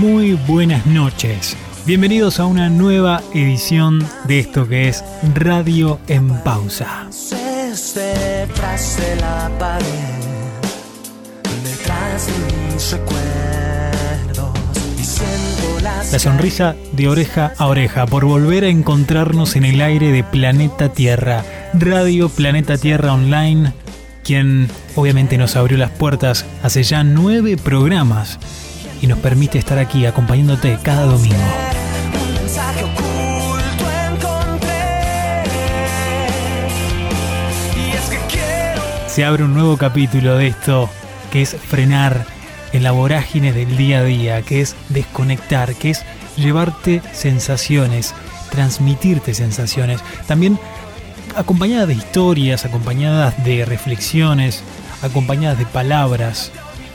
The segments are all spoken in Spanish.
muy buenas noches. Bienvenidos a una nueva edición de esto que es Radio en Pausa. Detrás de la pared, detrás de mis recuerdos, la sonrisa de oreja a oreja por volver a encontrarnos en el aire de Planeta Tierra, Radio Planeta Tierra Online, quien obviamente nos abrió las puertas hace ya nueve programas y nos permite estar aquí acompañándote cada domingo. Se abre un nuevo capítulo de esto que es frenar en la vorágine del día a día, que es desconectar, que es llevarte sensaciones, transmitirte sensaciones. También acompañadas de historias, acompañadas de reflexiones, acompañadas de palabras,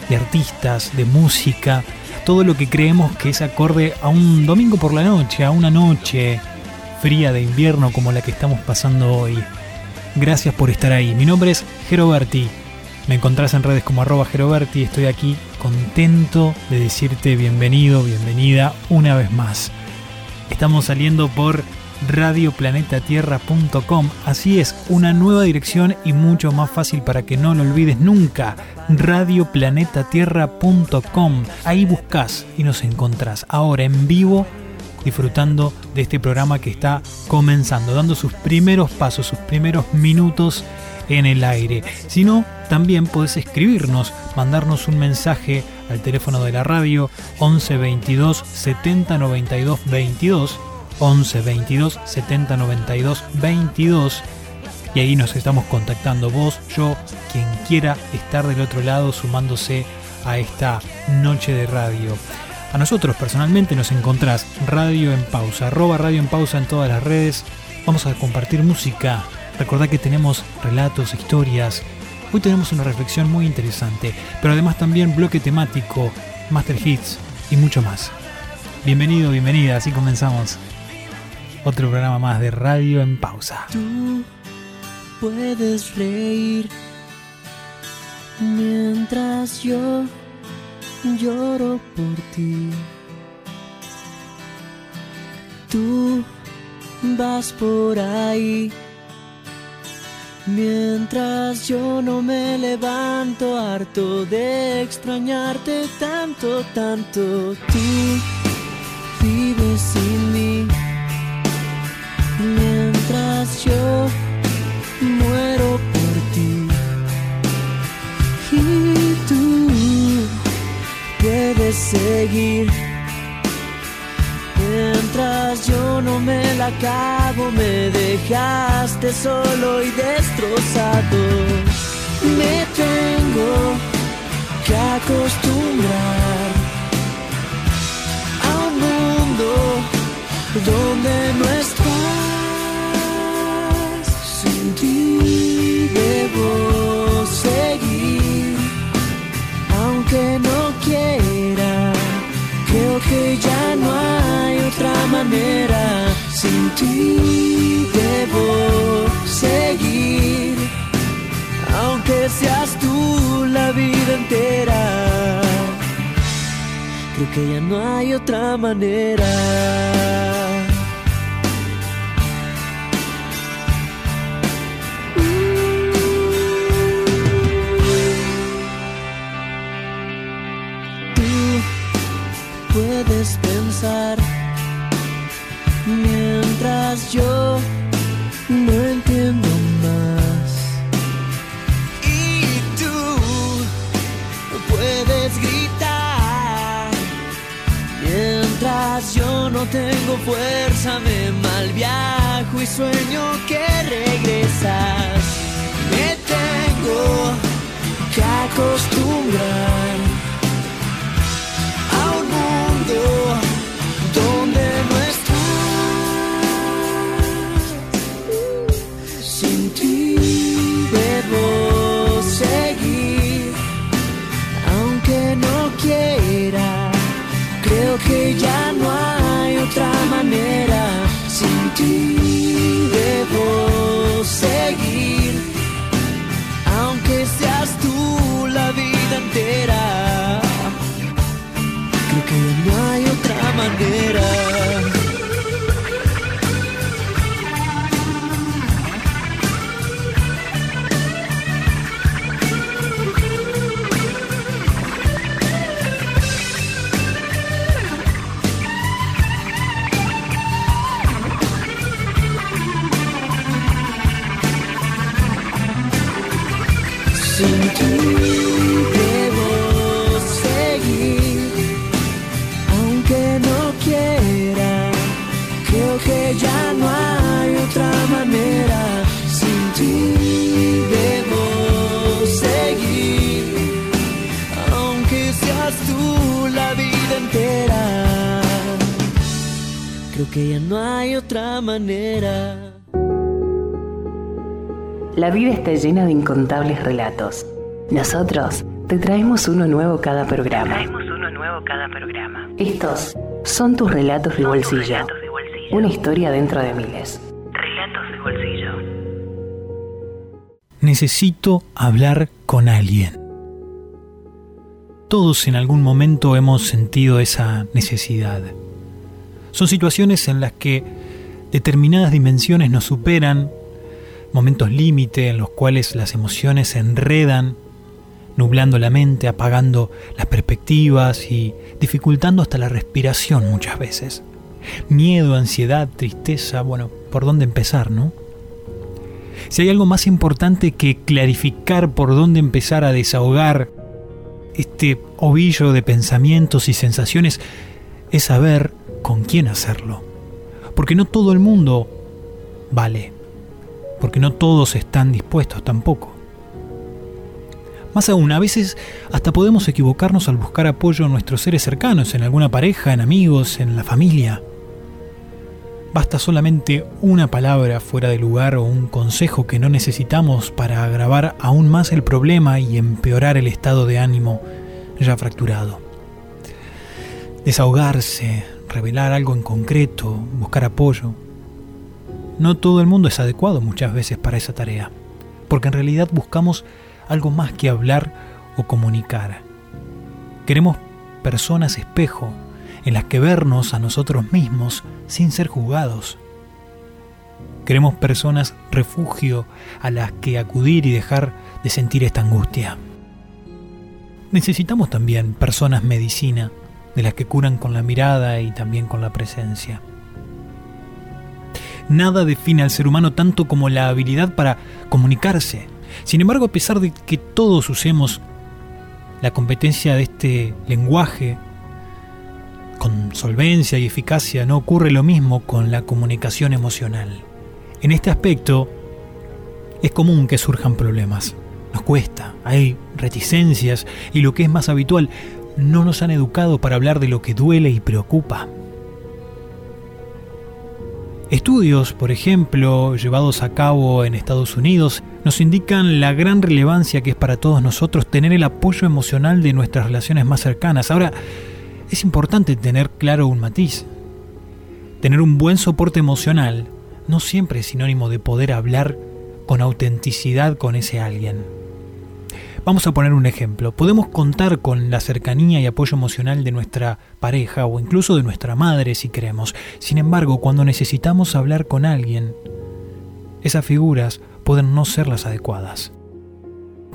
de artistas, de música, todo lo que creemos que es acorde a un domingo por la noche, a una noche fría de invierno como la que estamos pasando hoy. Gracias por estar ahí. Mi nombre es Geroberti. Me encontrás en redes como arroba Geroberti. Estoy aquí contento de decirte bienvenido, bienvenida una vez más. Estamos saliendo por radioplanetatierra.com. Así es, una nueva dirección y mucho más fácil para que no lo olvides nunca. radioplanetatierra.com. Ahí buscas y nos encontrás ahora en vivo disfrutando de este programa que está comenzando, dando sus primeros pasos, sus primeros minutos en el aire. Si no, también podés escribirnos, mandarnos un mensaje al teléfono de la radio 11 22 70 92 22 11 22 70 92 22 y ahí nos estamos contactando vos, yo, quien quiera estar del otro lado sumándose a esta noche de radio. A nosotros personalmente nos encontrás Radio en Pausa, arroba Radio en Pausa en todas las redes. Vamos a compartir música. Recordá que tenemos relatos, historias. Hoy tenemos una reflexión muy interesante, pero además también bloque temático, master hits y mucho más. Bienvenido, bienvenida, así comenzamos otro programa más de Radio en Pausa. Tú puedes reír mientras yo lloro por ti. Tú vas por ahí mientras yo no me levanto harto de extrañarte tanto, tanto. Tú vives sin mientras yo muero por ti. Y tú puedes seguir. Mientras yo no me la cago, me dejaste solo y destrozado. Me tengo que acostumbrar a un mundo donde no estoy debo seguir, aunque no quiera. Creo que ya no hay otra manera. Sin ti debo seguir, aunque seas tú la vida entera. Creo que ya no hay otra manera. Mientras yo no entiendo más. Y tú puedes gritar mientras yo no tengo fuerza, me mal viajo y sueño que regresas. Me tengo que acostumbrar donde debo seguir, aunque no quiera. Creo que ya no hay otra manera. Sin ti debo seguir, aunque seas tú la vida entera. Creo que no hay Sin que ya no hay otra manera. La vida está llena de incontables relatos. Nosotros te traemos uno nuevo cada programa. uno nuevo cada programa. Estos son tus relatos de bolsillo. relatos de bolsillo. Una historia dentro de miles. Relatos de bolsillo. Necesito hablar con alguien. Todos en algún momento hemos sentido esa necesidad. Son situaciones en las que determinadas dimensiones nos superan, momentos límite en los cuales las emociones se enredan, nublando la mente, apagando las perspectivas y dificultando hasta la respiración muchas veces. Miedo, ansiedad, tristeza, bueno, ¿por dónde empezar, no? Si hay algo más importante que clarificar por dónde empezar a desahogar este ovillo de pensamientos y sensaciones, es saber con quién hacerlo. Porque no todo el mundo vale. Porque no todos están dispuestos tampoco. Más aún, a veces hasta podemos equivocarnos al buscar apoyo en nuestros seres cercanos, en alguna pareja, en amigos, en la familia. Basta solamente una palabra fuera de lugar o un consejo que no necesitamos para agravar aún más el problema y empeorar el estado de ánimo ya fracturado. Desahogarse, revelar algo en concreto, buscar apoyo. No todo el mundo es adecuado muchas veces para esa tarea, porque en realidad buscamos algo más que hablar o comunicar. Queremos personas espejo en las que vernos a nosotros mismos sin ser juzgados. Queremos personas refugio a las que acudir y dejar de sentir esta angustia. Necesitamos también personas medicina, de las que curan con la mirada y también con la presencia. Nada define al ser humano tanto como la habilidad para comunicarse. Sin embargo, a pesar de que todos usemos la competencia de este lenguaje con solvencia y eficacia, no ocurre lo mismo con la comunicación emocional. En este aspecto, es común que surjan problemas. Nos cuesta, hay reticencias y lo que es más habitual, no nos han educado para hablar de lo que duele y preocupa. Estudios, por ejemplo, llevados a cabo en Estados Unidos, nos indican la gran relevancia que es para todos nosotros tener el apoyo emocional de nuestras relaciones más cercanas. Ahora, es importante tener claro un matiz. Tener un buen soporte emocional no siempre es sinónimo de poder hablar con autenticidad con ese alguien. Vamos a poner un ejemplo. Podemos contar con la cercanía y apoyo emocional de nuestra pareja o incluso de nuestra madre si queremos. Sin embargo, cuando necesitamos hablar con alguien, esas figuras pueden no ser las adecuadas.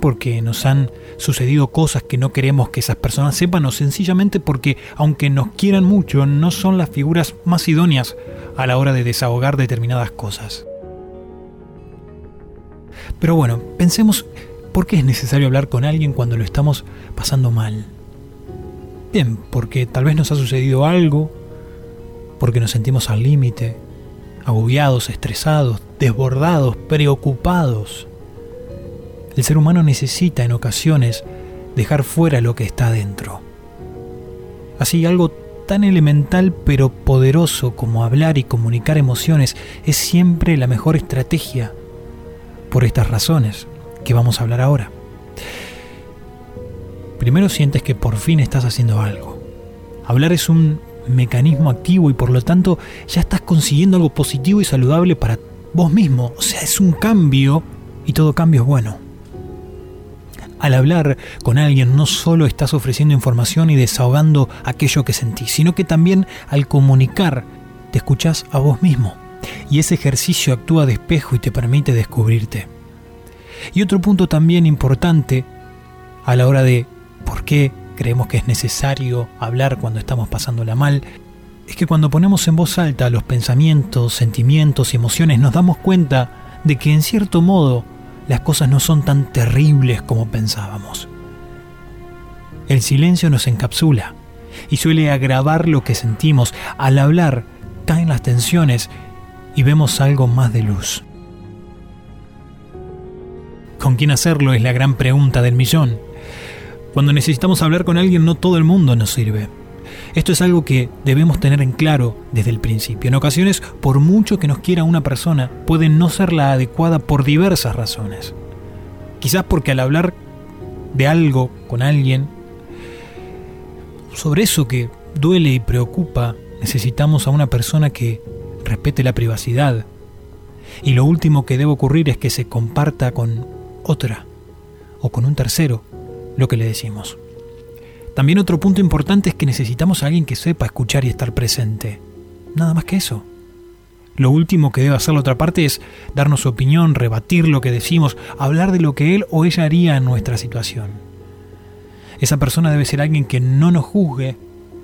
Porque nos han sucedido cosas que no queremos que esas personas sepan o sencillamente porque, aunque nos quieran mucho, no son las figuras más idóneas a la hora de desahogar determinadas cosas. Pero bueno, pensemos ¿Por qué es necesario hablar con alguien cuando lo estamos pasando mal? Bien, porque tal vez nos ha sucedido algo, porque nos sentimos al límite, agobiados, estresados, desbordados, preocupados. El ser humano necesita en ocasiones dejar fuera lo que está dentro. Así algo tan elemental pero poderoso como hablar y comunicar emociones es siempre la mejor estrategia por estas razones que vamos a hablar ahora. Primero sientes que por fin estás haciendo algo. Hablar es un mecanismo activo y por lo tanto ya estás consiguiendo algo positivo y saludable para vos mismo. O sea, es un cambio y todo cambio es bueno. Al hablar con alguien no solo estás ofreciendo información y desahogando aquello que sentís, sino que también al comunicar te escuchás a vos mismo. Y ese ejercicio actúa de espejo y te permite descubrirte. Y otro punto también importante a la hora de por qué creemos que es necesario hablar cuando estamos pasándola mal, es que cuando ponemos en voz alta los pensamientos, sentimientos y emociones nos damos cuenta de que en cierto modo las cosas no son tan terribles como pensábamos. El silencio nos encapsula y suele agravar lo que sentimos. Al hablar, caen las tensiones y vemos algo más de luz. ¿Con quién hacerlo? Es la gran pregunta del millón. Cuando necesitamos hablar con alguien, no todo el mundo nos sirve. Esto es algo que debemos tener en claro desde el principio. En ocasiones, por mucho que nos quiera una persona, puede no ser la adecuada por diversas razones. Quizás porque al hablar de algo con alguien, sobre eso que duele y preocupa, necesitamos a una persona que respete la privacidad. Y lo último que debe ocurrir es que se comparta con otra o con un tercero lo que le decimos. También otro punto importante es que necesitamos a alguien que sepa escuchar y estar presente. Nada más que eso. Lo último que debe hacer la otra parte es darnos su opinión, rebatir lo que decimos, hablar de lo que él o ella haría en nuestra situación. Esa persona debe ser alguien que no nos juzgue,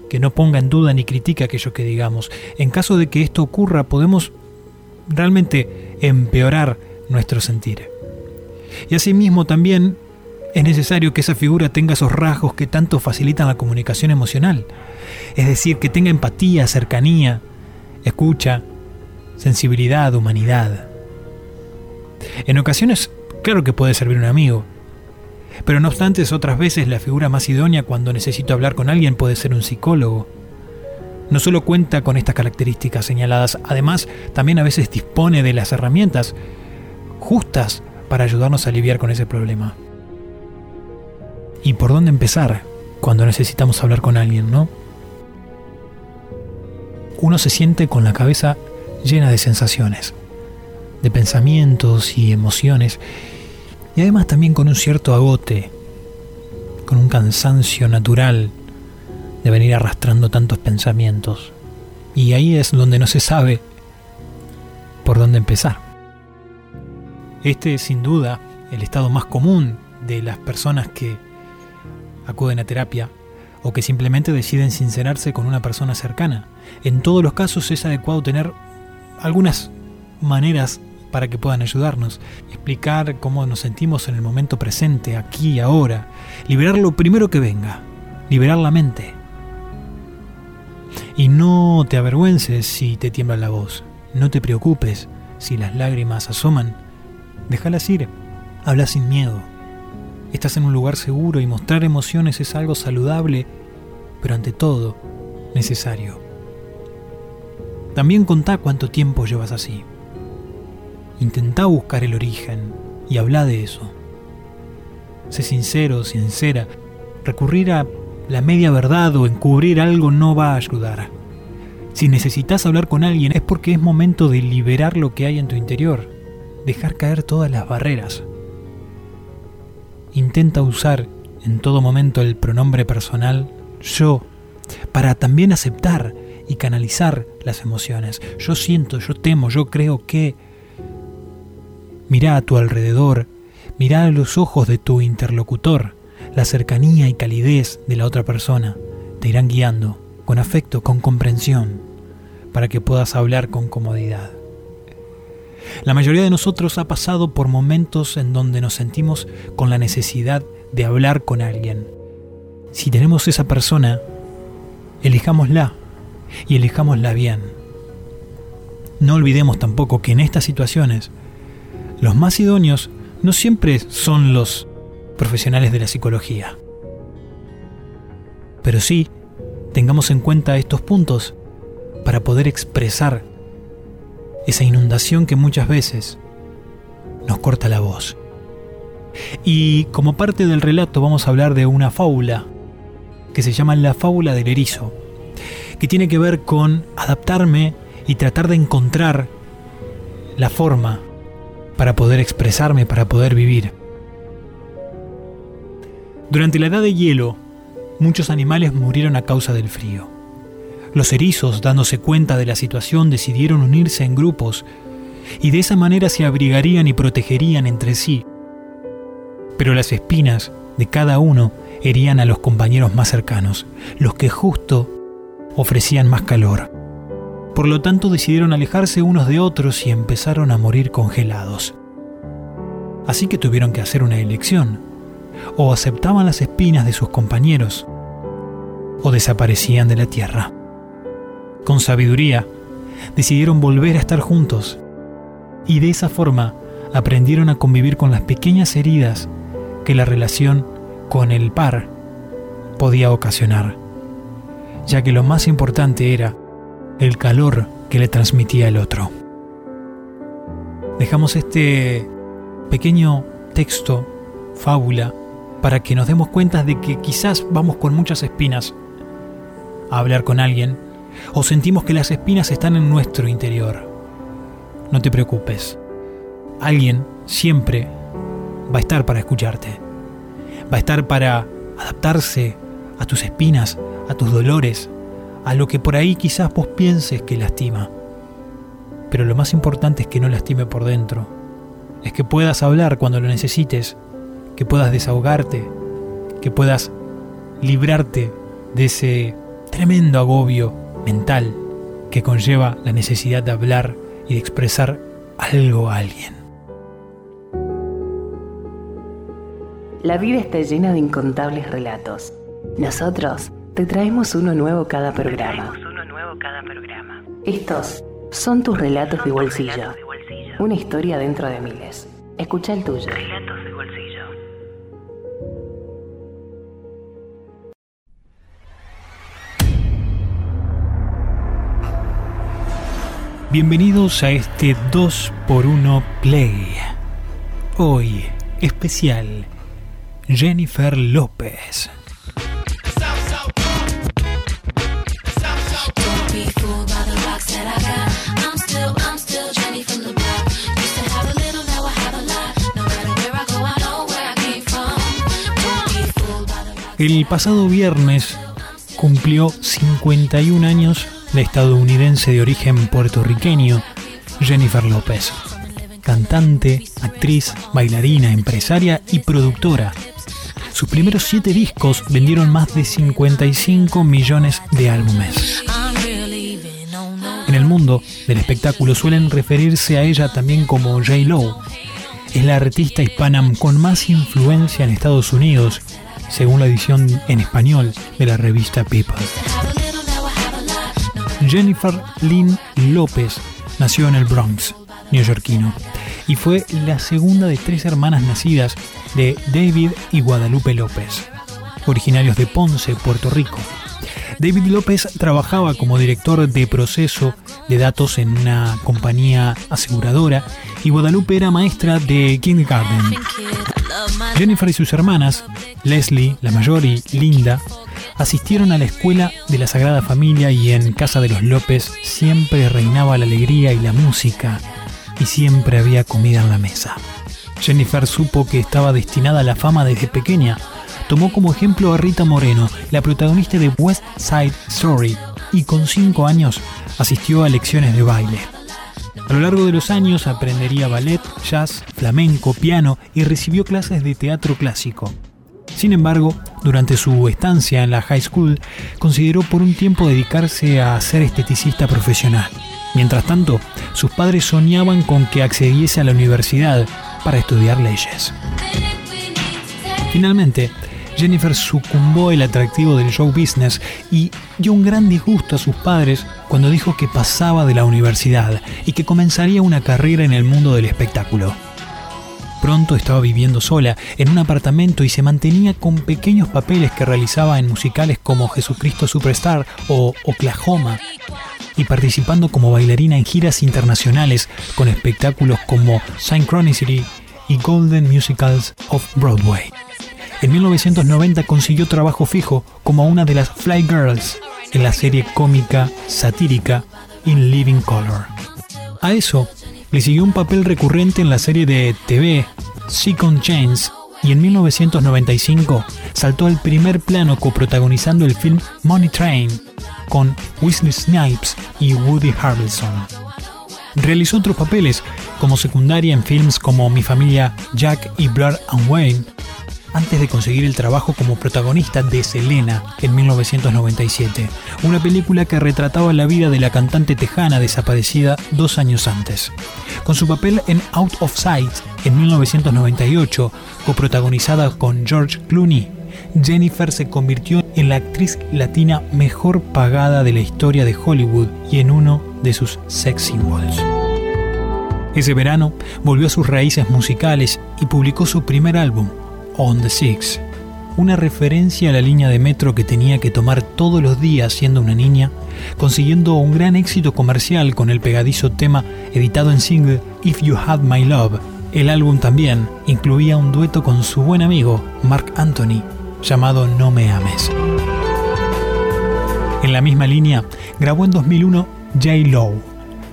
que no ponga en duda ni critique aquello que digamos. En caso de que esto ocurra, podemos realmente empeorar nuestro sentir. Y asimismo también es necesario que esa figura tenga esos rasgos que tanto facilitan la comunicación emocional. Es decir, que tenga empatía, cercanía, escucha, sensibilidad, humanidad. En ocasiones, claro que puede servir un amigo, pero no obstante, otras veces la figura más idónea cuando necesito hablar con alguien puede ser un psicólogo. No solo cuenta con estas características señaladas, además también a veces dispone de las herramientas justas para ayudarnos a lidiar con ese problema. ¿Y por dónde empezar cuando necesitamos hablar con alguien, no? Uno se siente con la cabeza llena de sensaciones, de pensamientos y emociones, y además también con un cierto agote, con un cansancio natural de venir arrastrando tantos pensamientos. Y ahí es donde no se sabe por dónde empezar. Este es sin duda el estado más común de las personas que acuden a terapia o que simplemente deciden sincerarse con una persona cercana. En todos los casos es adecuado tener algunas maneras para que puedan ayudarnos, explicar cómo nos sentimos en el momento presente, aquí y ahora, liberar lo primero que venga, liberar la mente. Y no te avergüences si te tiembla la voz, no te preocupes si las lágrimas asoman, déjalas ir, habla sin miedo. Estás en un lugar seguro y mostrar emociones es algo saludable, pero ante todo, necesario. También contá cuánto tiempo llevas así. Intentá buscar el origen y habla de eso. Sé sincero, sincera. Recurrir a la media verdad o encubrir algo no va a ayudar. Si necesitas hablar con alguien es porque es momento de liberar lo que hay en tu interior, dejar caer todas las barreras. Intenta usar en todo momento el pronombre personal yo para también aceptar y canalizar las emociones. Yo siento, yo temo, yo creo que... Mira a tu alrededor, mira a los ojos de tu interlocutor, la cercanía y calidez de la otra persona te irán guiando con afecto, con comprensión, para que puedas hablar con comodidad. La mayoría de nosotros ha pasado por momentos en donde nos sentimos con la necesidad de hablar con alguien. Si tenemos esa persona, elijámosla y elijámosla bien. No olvidemos tampoco que en estas situaciones los más idóneos no siempre son los profesionales de la psicología. Pero sí, tengamos en cuenta estos puntos para poder expresar esa inundación que muchas veces nos corta la voz. Y como parte del relato vamos a hablar de una fábula que se llama La fábula del erizo, que tiene que ver con adaptarme y tratar de encontrar la forma para poder expresarme, para poder vivir. Durante la edad de hielo, muchos animales murieron a causa del frío. Los erizos, dándose cuenta de la situación, decidieron unirse en grupos y de esa manera se abrigarían y protegerían entre sí. Pero las espinas de cada uno herían a los compañeros más cercanos, los que justo ofrecían más calor. Por lo tanto decidieron alejarse unos de otros y empezaron a morir congelados. Así que tuvieron que hacer una elección. O aceptaban las espinas de sus compañeros, o desaparecían de la tierra. Con sabiduría, decidieron volver a estar juntos, y de esa forma aprendieron a convivir con las pequeñas heridas que la relación con el par podía ocasionar, ya que lo más importante era el calor que le transmitía el otro. Dejamos este pequeño texto, fábula, para que nos demos cuenta de que quizás vamos con muchas espinas a hablar con alguien o sentimos que las espinas están en nuestro interior. No te preocupes. Alguien siempre va a estar para escucharte. Va a estar para adaptarse a tus espinas, a tus dolores, a lo que por ahí quizás vos pienses que lastima. Pero lo más importante es que no lastime por dentro. Es que puedas hablar cuando lo necesites, que puedas desahogarte, que puedas librarte de ese tremendo agobio mental que conlleva la necesidad de hablar y de expresar algo a alguien. La vida está llena de incontables relatos. Nosotros te traemos uno nuevo cada programa. Traemos uno nuevo cada programa. Estos son tus relatos de Tus bolsillo. relatos de bolsillo. Una historia dentro de miles. Escucha el tuyo. Relatos I came from. Don't be fooled by the rocks. El pasado viernes cumplió 51 años estadounidense de origen puertorriqueño Jennifer López. Cantante, actriz, bailarina, empresaria y productora. Sus primeros siete discos vendieron más de 55 millones de álbumes. En el mundo del espectáculo suelen referirse a ella también como J-Lo. Es la artista hispana con más influencia en Estados Unidos, según la edición en español de la revista People. Jennifer Lynn López nació en el Bronx, neoyorquino, y fue la segunda de tres hermanas nacidas de David y Guadalupe López, originarios de Ponce, Puerto Rico. David López trabajaba como director de proceso de datos en una compañía aseguradora y Guadalupe era maestra de kindergarten. Jennifer y sus hermanas, Leslie, la mayor, y Linda, asistieron a la escuela de la Sagrada Familia y en casa de los López siempre reinaba la alegría y la música, y siempre había comida en la mesa. Jennifer supo que estaba destinada a la fama desde pequeña. Tomó como ejemplo a Rita Moreno, la protagonista de West Side Story, y con cinco años asistió a lecciones de baile. A lo largo de los años aprendería ballet, jazz, flamenco, piano y recibió clases de teatro clásico. Sin embargo, durante su estancia en la high school, consideró por un tiempo dedicarse a ser esteticista profesional. Mientras tanto, sus padres soñaban con que accediese a la universidad para estudiar leyes. Finalmente, Jennifer sucumbó el atractivo del show business y dio un gran disgusto a sus padres cuando dijo que pasaba de la universidad y que comenzaría una carrera en el mundo del espectáculo. Pronto estaba viviendo sola en un apartamento y se mantenía con pequeños papeles que realizaba en musicales como Jesucristo Superstar o Oklahoma y participando como bailarina en giras internacionales con espectáculos como Synchronicity y Golden Musicals of Broadway. En 1990 consiguió trabajo fijo como una de las Fly Girls en la serie cómica satírica In Living Color. A eso le siguió un papel recurrente en la serie de TV Second Chance y en 1995 saltó al primer plano coprotagonizando el film Money Train con Wesley Snipes y Woody Harrelson. Realizó otros papeles como secundaria en films como Mi familia Jack y Blood and Wayne, antes de conseguir el trabajo como protagonista de Selena en 1997, una película que retrataba la vida de la cantante tejana desaparecida dos años antes. Con su papel en Out of Sight en 1998, coprotagonizada con George Clooney, Jennifer se convirtió en la actriz latina mejor pagada de la historia de Hollywood y en uno de sus sex symbols. Ese verano volvió a sus raíces musicales y publicó su primer álbum, On the Six, una referencia a la línea de metro que tenía que tomar todos los días siendo una niña, consiguiendo un gran éxito comercial con el pegadizo tema editado en single If You Had My Love. El álbum también incluía un dueto con su buen amigo Mark Anthony llamado No Me Ames. En la misma línea, grabó en 2001 J. Low.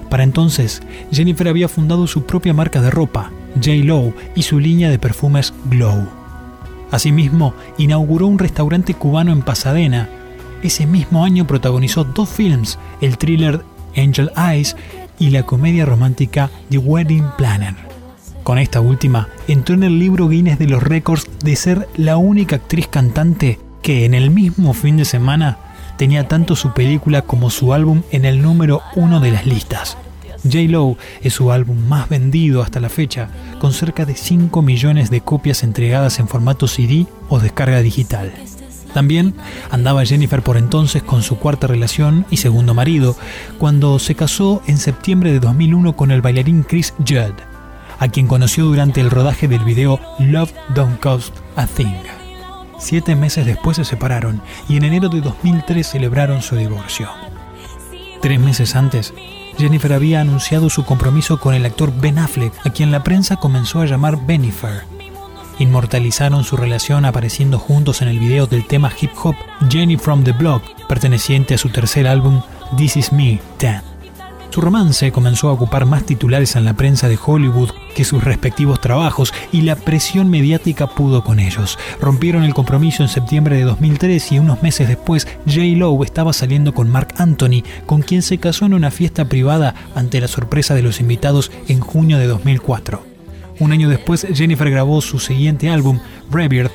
Para entonces, Jennifer había fundado su propia marca de ropa, J. Low, y su línea de perfumes Glow. Asimismo, inauguró un restaurante cubano en Pasadena. Ese mismo año protagonizó dos films, el thriller Angel Eyes y la comedia romántica The Wedding Planner. Con esta última, entró en el libro Guinness de los récords de ser la única actriz cantante que en el mismo fin de semana tenía tanto su película como su álbum en el número uno de las listas. J-Lo es su álbum más vendido hasta la fecha, con cerca de 5 millones de copias entregadas en formato CD o descarga digital. También andaba Jennifer por entonces con su cuarta relación y segundo marido, cuando se casó en septiembre de 2001 con el bailarín Chris Judd, a quien conoció durante el rodaje del video Love Don't Cost a Thing. Siete meses después se separaron y en enero de 2003 celebraron su divorcio. Tres meses antes, Jennifer había anunciado su compromiso con el actor Ben Affleck, a quien la prensa comenzó a llamar Benifer. Inmortalizaron su relación apareciendo juntos en el video del tema hip hop Jenny from the Block, perteneciente a su tercer álbum This Is Me 10. Su romance comenzó a ocupar más titulares en la prensa de Hollywood que sus respectivos trabajos y la presión mediática pudo con ellos. Rompieron el compromiso en septiembre de 2003 y unos meses después J. Lowe estaba saliendo con Mark Anthony, con quien se casó en una fiesta privada ante la sorpresa de los invitados en junio de 2004. Un año después Jennifer grabó su siguiente álbum, Rebirth,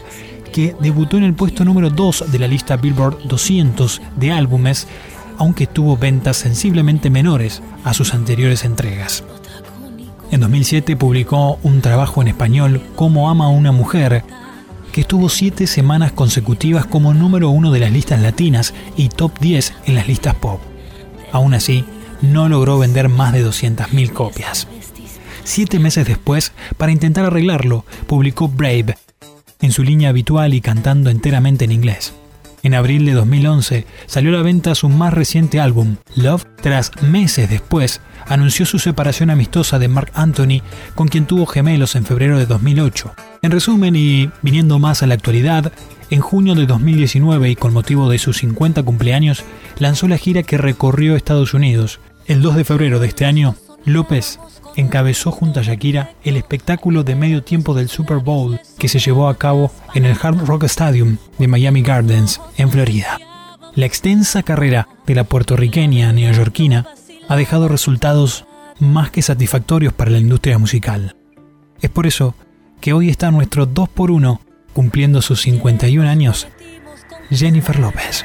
que debutó en el puesto número 2 de la lista Billboard 200 de álbumes aunque tuvo ventas sensiblemente menores a sus anteriores entregas. En 2007 publicó un trabajo en español, Cómo ama una mujer, que estuvo siete semanas consecutivas como número uno de las listas latinas y top 10 en las listas pop. Aún así, no logró vender más de 200.000 copias. Siete meses después, para intentar arreglarlo, publicó Brave, en su línea habitual y cantando enteramente en inglés. En abril de 2011 salió a la venta su más reciente álbum, Love, tras meses después anunció su separación amistosa de Mark Anthony, con quien tuvo gemelos en febrero de 2008. En resumen y viniendo más a la actualidad, en junio de 2019 y con motivo de sus 50 cumpleaños, lanzó la gira que recorrió Estados Unidos. El 2 de febrero de este año, López encabezó junto a Shakira el espectáculo de medio tiempo del Super Bowl que se llevó a cabo en el Hard Rock Stadium de Miami Gardens, en Florida. La extensa carrera de la puertorriqueña neoyorquina ha dejado resultados más que satisfactorios para la industria musical. Es por eso que hoy está nuestro 2x1 cumpliendo sus 51 años, Jennifer López.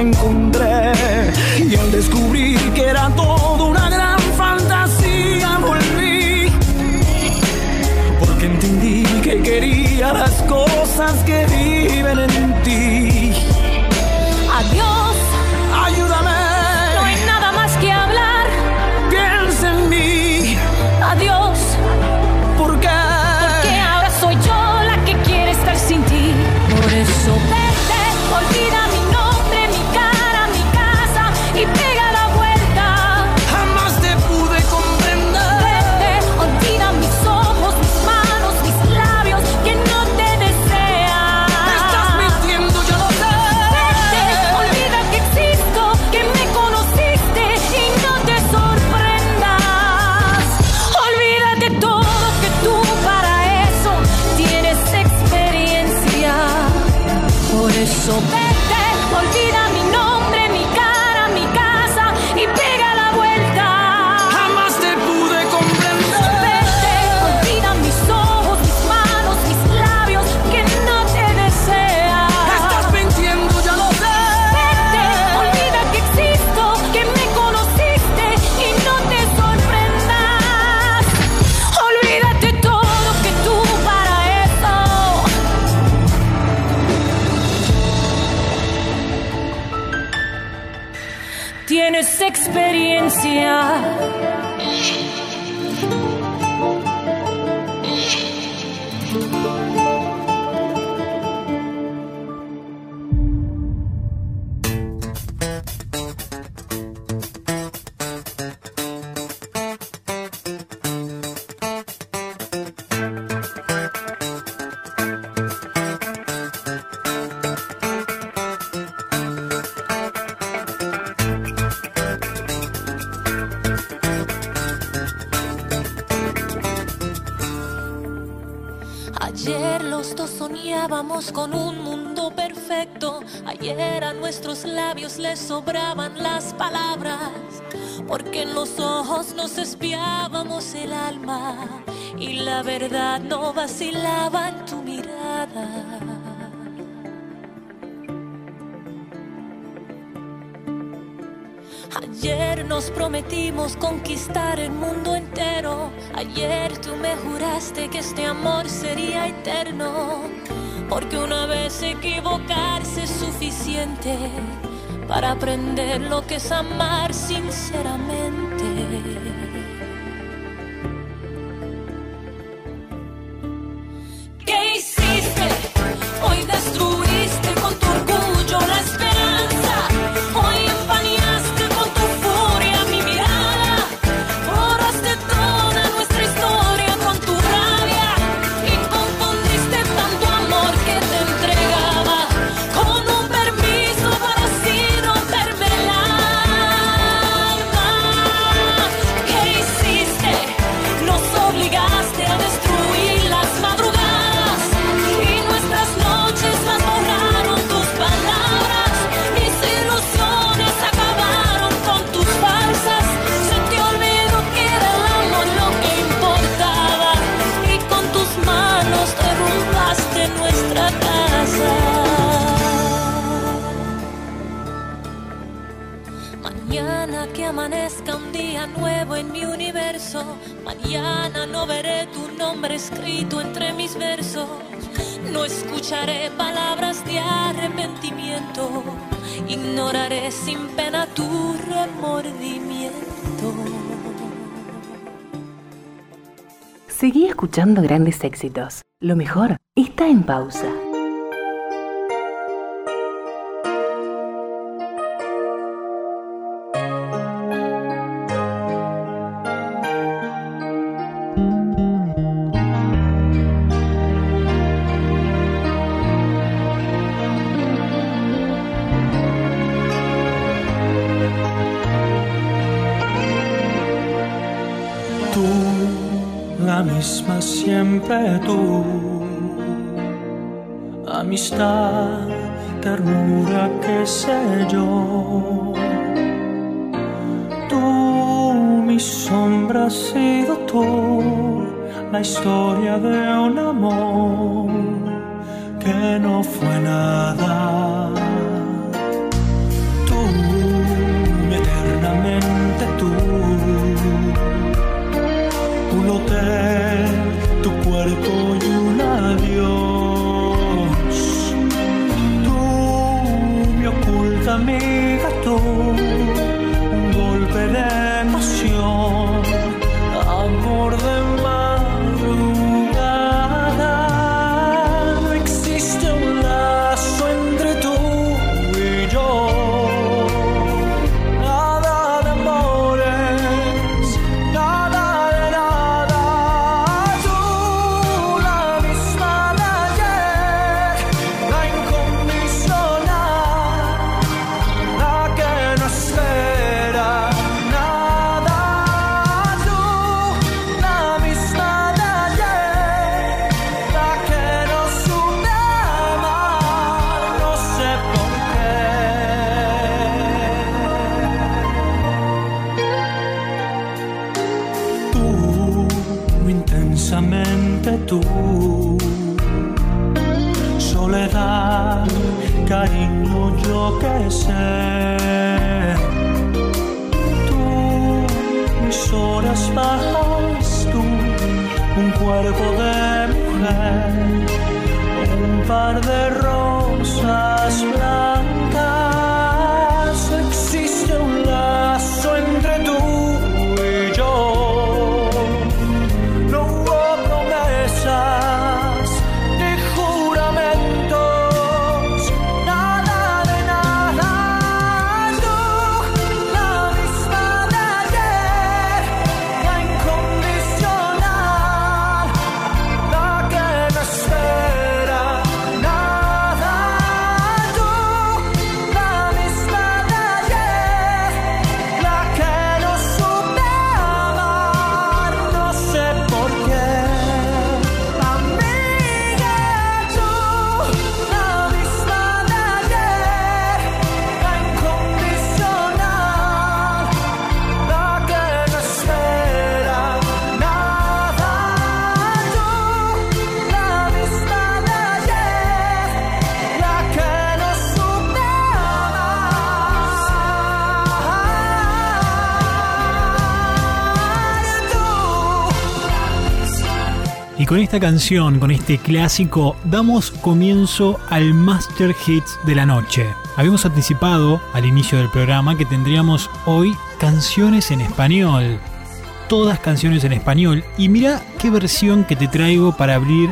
encontré. Y al descubrir que era todo nuestros labios le sobraban las palabras, porque en los ojos nos espiábamos el alma y la verdad no vacilaba en tu mirada. Ayer nos prometimos conquistar el mundo entero. Ayer tú me juraste que este amor sería eterno porque una vez equivocarse es suficiente para aprender lo que es amar sinceramente. grandes éxitos. Lo mejor está en pausa. amistad, ternura, qué sé yo. Tú, mi sombra, has sido tú, la historia de un amor que no fue nada. Con esta canción, con este clásico, damos comienzo al Master Hits de la noche. Habíamos anticipado al inicio del programa que tendríamos hoy canciones en español. Todas canciones en español. Y mira qué versión que te traigo para abrir,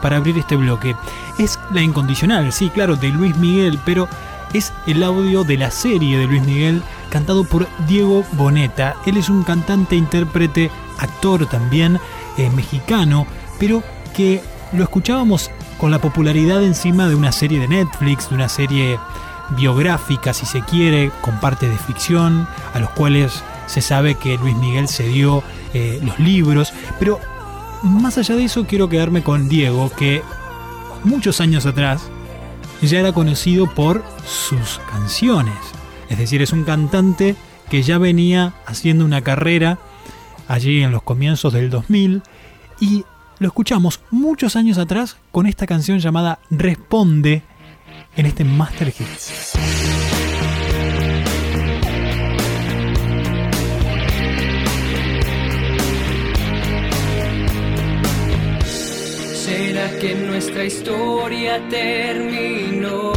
para abrir este bloque. Es la incondicional, sí, claro, de Luis Miguel, pero es el audio de la serie de Luis Miguel cantado por Diego Boneta. Él es un cantante, intérprete, actor también, eh, mexicano, pero que lo escuchábamos con la popularidad encima de una serie de Netflix, de una serie biográfica, si se quiere, con parte de ficción, a los cuales se sabe que Luis Miguel se dio eh, los libros, pero más allá de eso quiero quedarme con Diego, que muchos años atrás ya era conocido por sus canciones. Es decir, es un cantante que ya venía haciendo una carrera allí en los comienzos del 2000 y lo escuchamos muchos años atrás con esta canción llamada Responde en este Master Hits. ¿Será que nuestra historia terminó?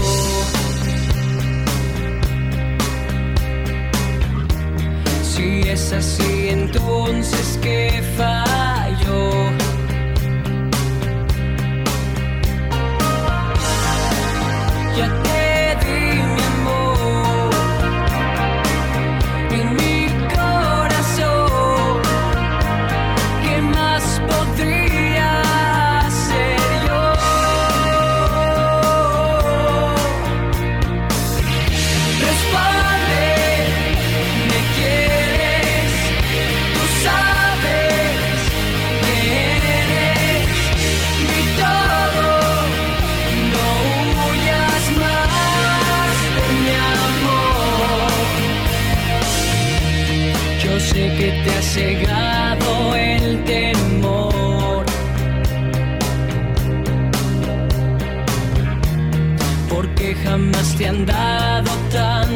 Si es así, entonces ¿qué falló? Ya te han dado tanto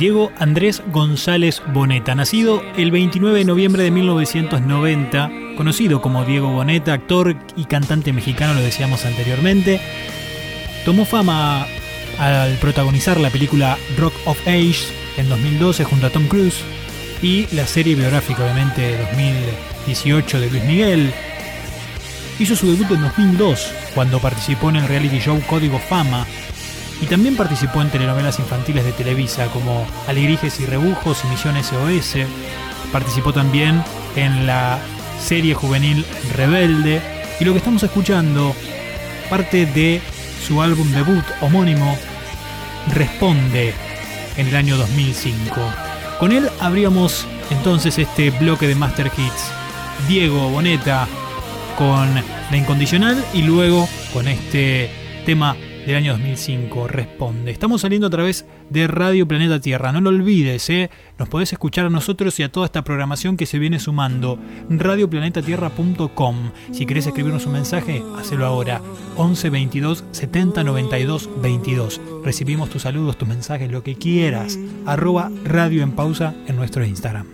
Diego Andrés González Boneta, nacido el 29 de noviembre de 1990, conocido como Diego Boneta, actor y cantante mexicano, lo decíamos anteriormente, tomó fama al protagonizar la película Rock of Age en 2012 junto a Tom Cruise y la serie biográfica obviamente de 2018 de Luis Miguel. Hizo su debut en 2002 cuando participó en el reality show Código Fama y también participó en telenovelas infantiles de Televisa como Alegrijes y Rebujos y Misión SOS. Participó también en la serie juvenil Rebelde y lo que estamos escuchando, parte de su álbum debut homónimo, Responde, en el año 2005. Con él abríamos entonces este bloque de Master Hits. Diego Boneta con La Incondicional y luego con este tema del año 2005, Responde. Estamos saliendo a través de Radio Planeta Tierra. No lo olvides, ¿eh? nos podés escuchar a nosotros y a toda esta programación que se viene sumando. Radioplanetatierra.com. Si querés escribirnos un mensaje, hacelo ahora. 11 22 70 92 22. Recibimos tus saludos, tus mensajes, lo que quieras. Arroba Radio en Pausa en nuestro Instagram.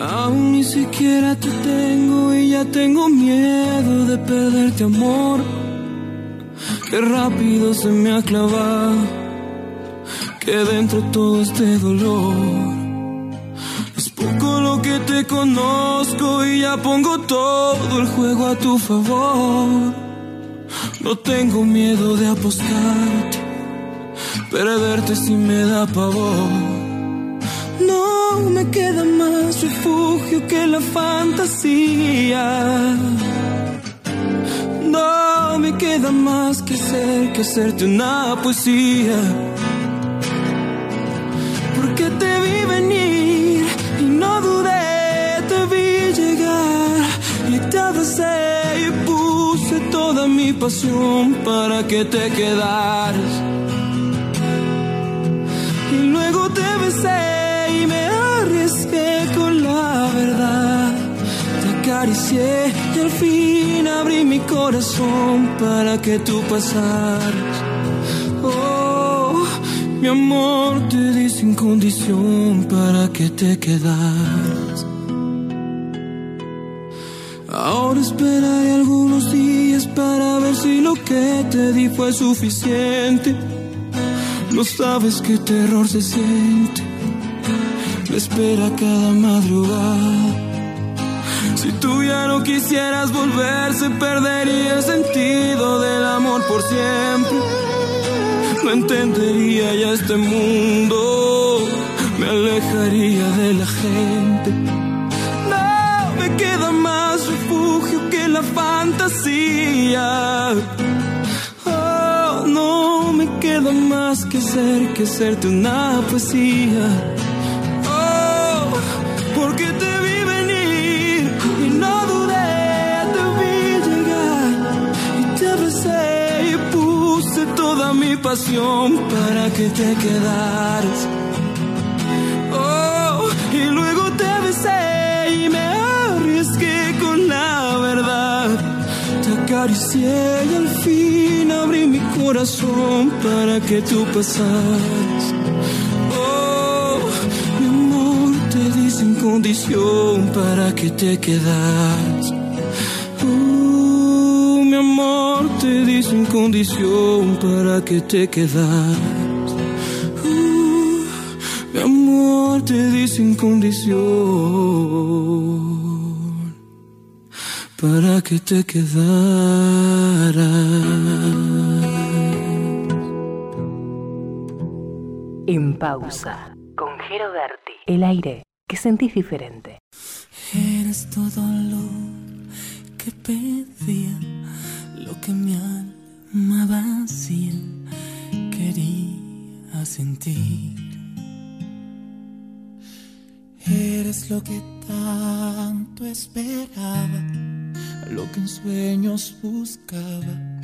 Aún ni siquiera te tengo y ya tengo miedo de perderte amor. Qué rápido se me ha clavado que dentro todo este dolor. Es poco lo que te conozco y ya pongo todo el juego a tu favor. No tengo miedo de apostarte, perderte si me da pavor. No me queda más refugio que la fantasía. No me queda más que ser que hacerte una poesía. Porque te vi venir y no dudé, te vi llegar y te abracé y puse toda mi pasión para que te quedaras. Y luego te besé y me arriesgué con la verdad. Y al fin abrí mi corazón para que tú pasaras. Oh, mi amor te di sin condición para que te quedaras. Ahora esperaré algunos días para ver si lo que te di fue suficiente. No sabes qué terror se siente. Me espera cada madrugada. Si tú ya no quisieras volver, se perdería el sentido del amor por siempre. No entendería ya este mundo, me alejaría de la gente. No me queda más refugio que la fantasía. Oh, no me queda más que ser que serte una poesía. Mi pasión para que te quedaras. Oh, y luego te besé y me arriesgué con la verdad. Te acaricié y al fin abrí mi corazón para que tú pasaras. Oh, mi amor, te di sin condición para que te quedas. Te di sin condición para que te quedas. Uh, mi amor, te di sin condición para que te quedaras. En pausa. Con Jero Berti. El aire que sentís diferente. Eres todo lo que pedía, alma vacía quería sentir. Eres lo que tanto esperaba, lo que en sueños buscaba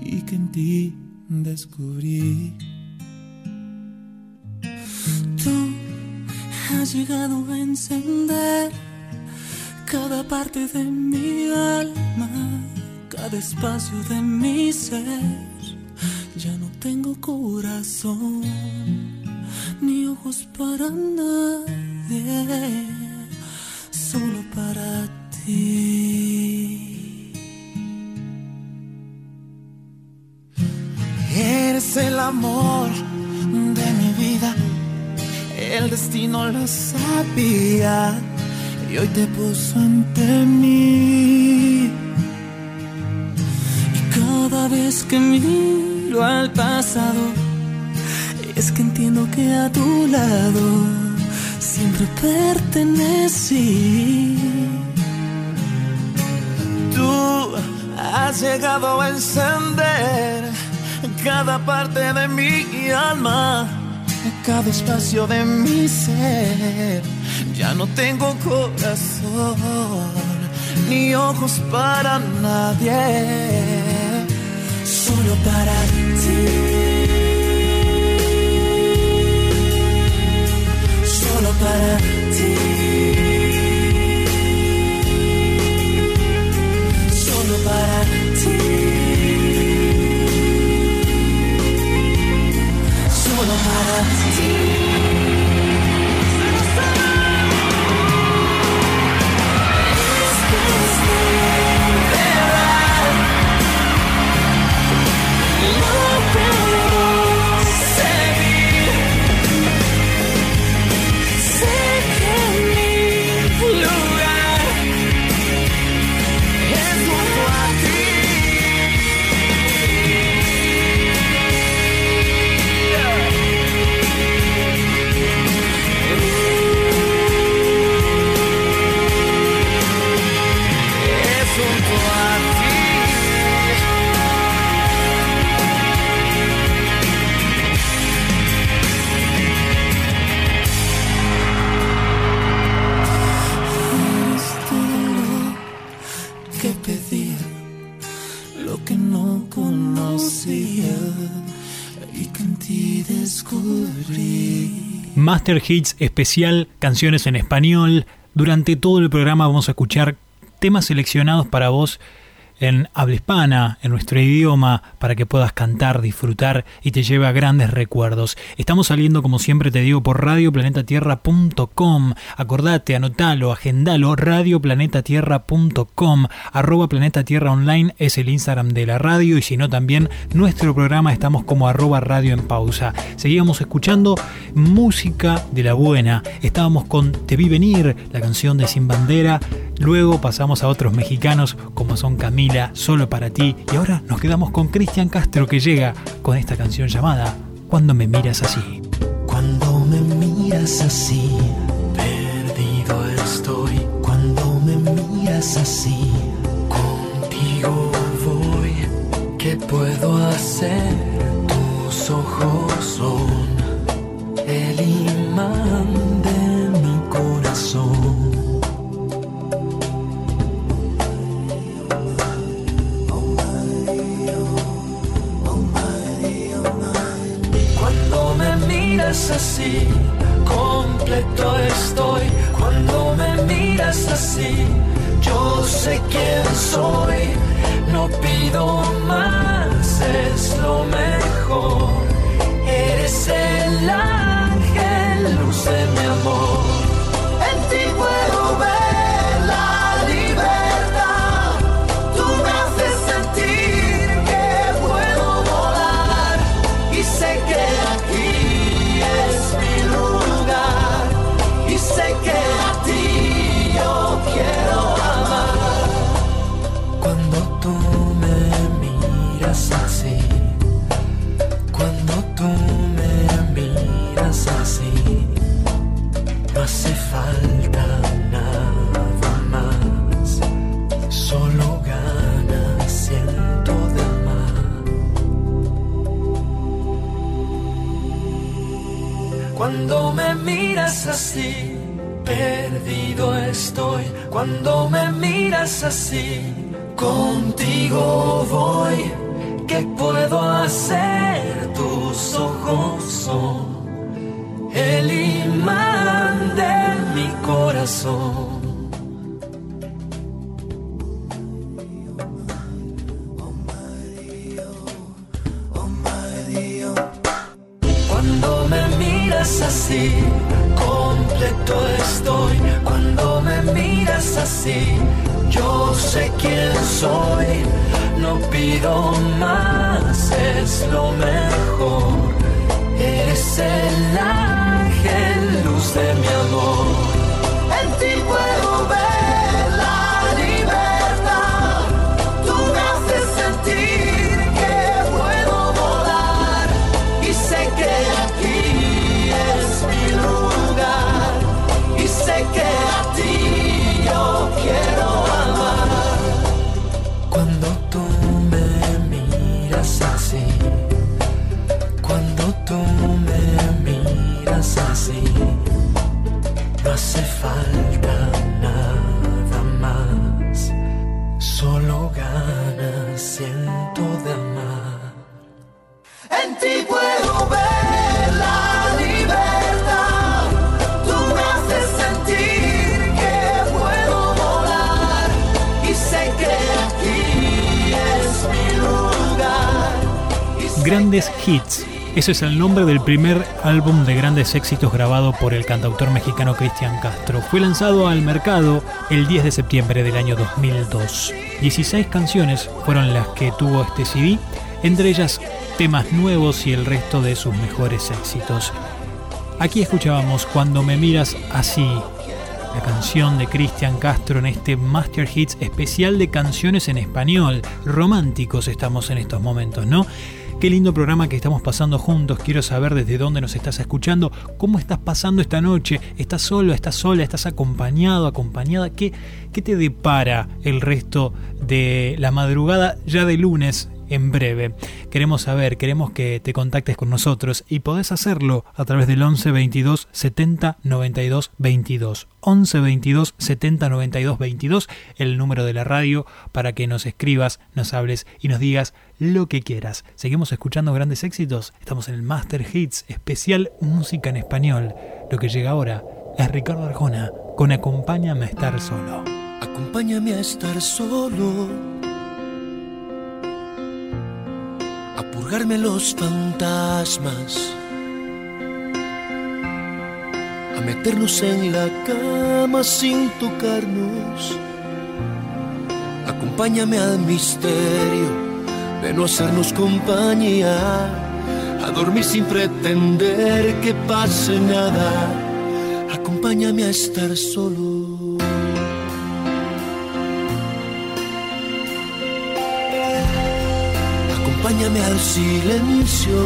y que en ti descubrí. Tú has llegado a encender cada parte de mi alma, cada espacio de mi ser. Ya no tengo corazón ni ojos para nadie, solo para ti. Eres el amor de mi vida, el destino lo sabía y hoy te puso ante mí. Cada vez que miro al pasado, es que entiendo que a tu lado siempre pertenecí. Tú has llegado a encender cada parte de mi alma, cada espacio de mi ser. Ya no tengo corazón ni ojos para nadie, solo para ti. Solo para ti. Master Hits especial, canciones en español. Durante todo el programa vamos a escuchar temas seleccionados para vos en habla hispana, en nuestro idioma, para que puedas cantar, disfrutar y te lleve a grandes recuerdos. Estamos saliendo, como siempre te digo, por radioplanetatierra.com. Acordate, anotalo, agendalo, radioplanetatierra.com. Arroba Planeta Tierra Online es el Instagram de la radio y si no también nuestro programa estamos como arroba radio en pausa. Seguíamos escuchando música de la buena. Estábamos con Te vi venir, la canción de Sin Bandera. Luego pasamos a otros mexicanos como son Camila, Solo para ti. Y ahora nos quedamos con Cristian Castro que llega con esta canción llamada Cuando me miras así. Cuando me miras así, perdido estoy. Cuando me miras así, contigo voy. ¿Qué puedo hacer? Tus ojos son el imán miras así, completo estoy. Cuando me miras así, yo sé quién soy. No pido más, es lo mejor. Eres el ángel, luz de mi amor. En ti así, cuando tú me miras así, no hace falta nada más, solo ganas siento de amar. Cuando me miras así, perdido estoy. Cuando me miras así, contigo voy. ¿Qué puedo hacer? Tus ojos son el imán de mi corazón. Cuando me miras así, completo estoy. Cuando me miras así, yo sé quién soy. No pido más, es lo mejor. Eres el ángel, luz de mi amor. Falta nada más. Solo ganas siento de amar. En ti puedo ver la libertad. Tú me haces sentir que puedo volar. Y sé que aquí es mi lugar. Grandes Hits. Ese es el nombre del primer álbum de grandes éxitos grabado por el cantautor mexicano Cristian Castro. Fue lanzado al mercado el 10 de septiembre del año 2002. 16 canciones fueron las que tuvo este CD, entre ellas temas nuevos y el resto de sus mejores éxitos. Aquí escuchábamos Cuando me miras así, la canción de Cristian Castro en este Master Hits especial de canciones en español. Románticos estamos en estos momentos, ¿no? Qué lindo programa que estamos pasando juntos. Quiero saber desde dónde nos estás escuchando, cómo estás pasando esta noche. ¿Estás solo, estás sola, estás acompañado, acompañada? ¿Qué, qué te depara el resto de la madrugada ya de lunes? En breve. Queremos saber, queremos que te contactes con nosotros y podés hacerlo a través del 11 22 70 92 22. 11 22 70 92 22, el número de la radio para que nos escribas, nos hables y nos digas lo que quieras. Seguimos escuchando grandes éxitos. Estamos en el Master Hits especial música en español. Lo que llega ahora es Ricardo Arjona con Acompáñame a estar solo. Acompáñame a estar solo. A purgarme los fantasmas. A meternos en la cama sin tocarnos. Acompáñame al misterio de no hacernos compañía. A dormir sin pretender que pase nada. Acompáñame a estar solo. Acompáñame al silencio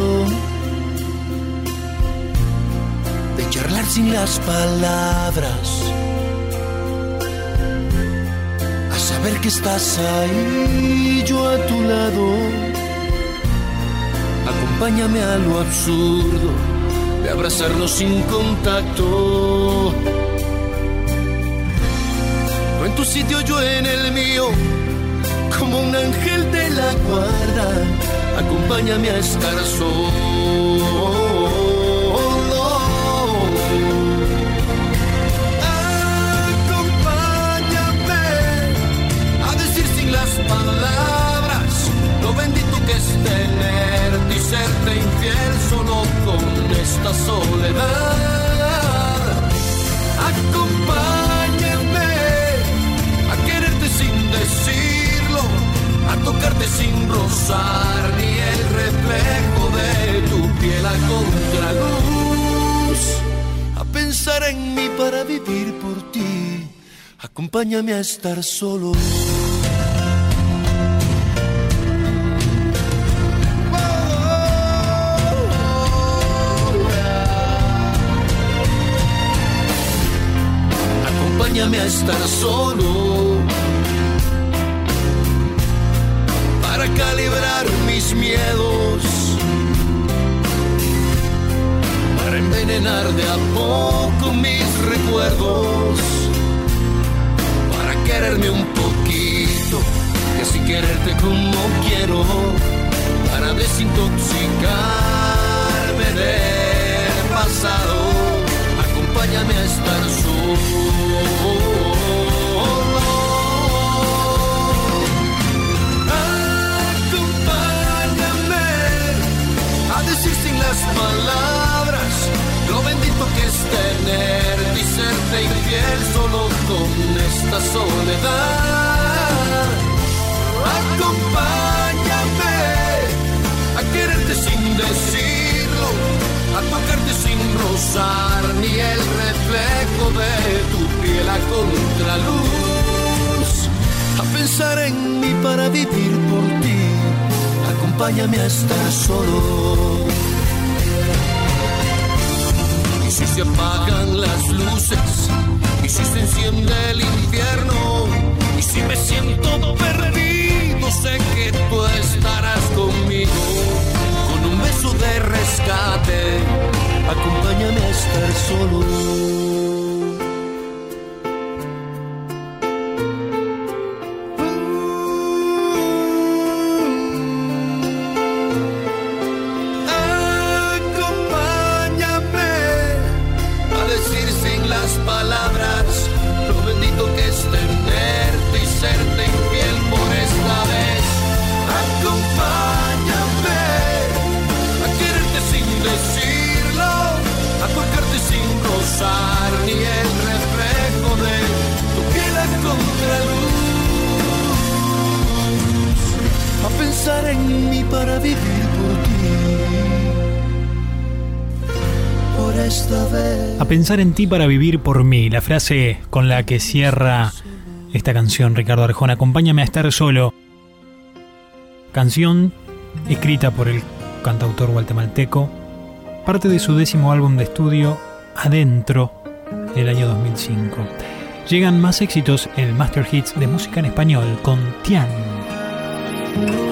de charlar sin las palabras, saber que estás ahí, yo a tu lado. Acompáñame a lo absurdo de abrazarnos sin contacto. No en tu sitio, yo en el mío como un ángel de la guarda, acompáñame a estar solo. Acompáñame a estar solo. Acompáñame a estar solo como quiero, para desintoxicarme del pasado. Acompáñame a estar solo. Acompáñame a decir sin las palabras lo bendito que es tenerte y serte infiel solo con esta soledad. Acompáñame a quererte sin decirlo, a tocarte sin rozar ni el reflejo de tu piel a contraluz, a pensar en mí para vivir por ti. Acompáñame a estar solo. Y si se apagan las luces, y si se enciende el infierno, y si me siento perdido, sé que tú estarás conmigo. Con un beso de rescate, acompáñame a estar solo. En ti para vivir por mí, la frase con la que cierra esta canción Ricardo Arjona, acompáñame a estar solo. Canción escrita por el cantautor guatemalteco, parte de su décimo álbum de estudio, Adentro, del año 2005. Llegan más éxitos en el Master Hits de música en español con Tian.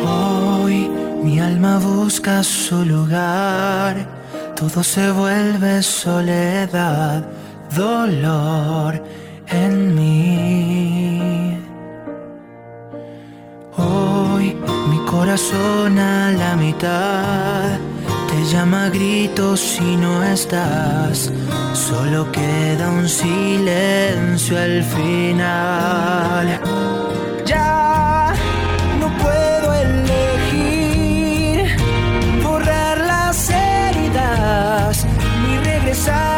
Hoy mi alma busca su lugar, todo se vuelve soledad, dolor en mí. Hoy mi corazón a la mitad te llama a gritos si no estás, solo queda un silencio al final. Ni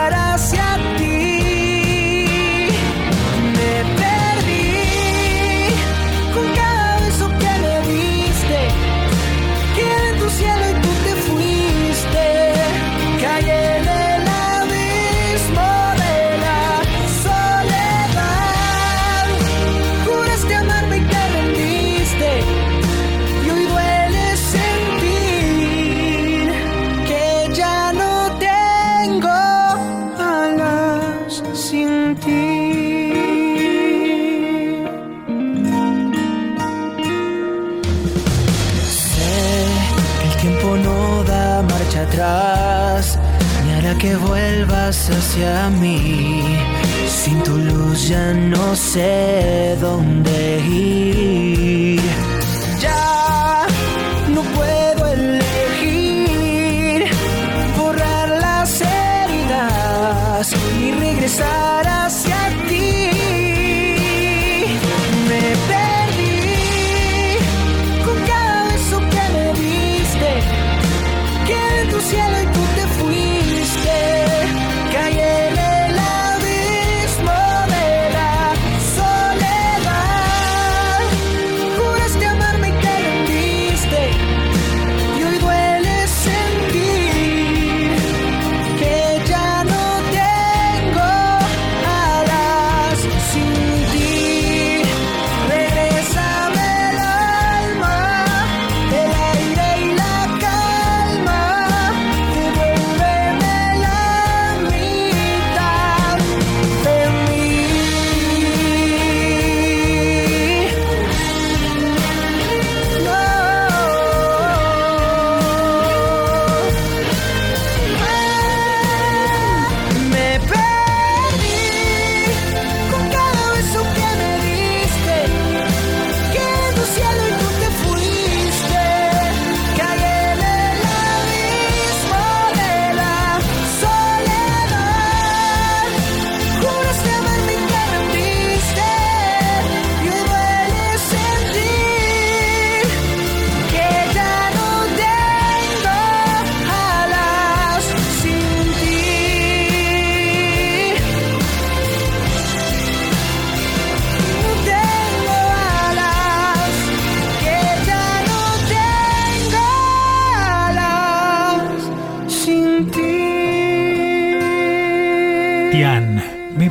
hacia mí. Sin tu luz ya no sé dónde ir. Ya no puedo elegir borrar las heridas y regresar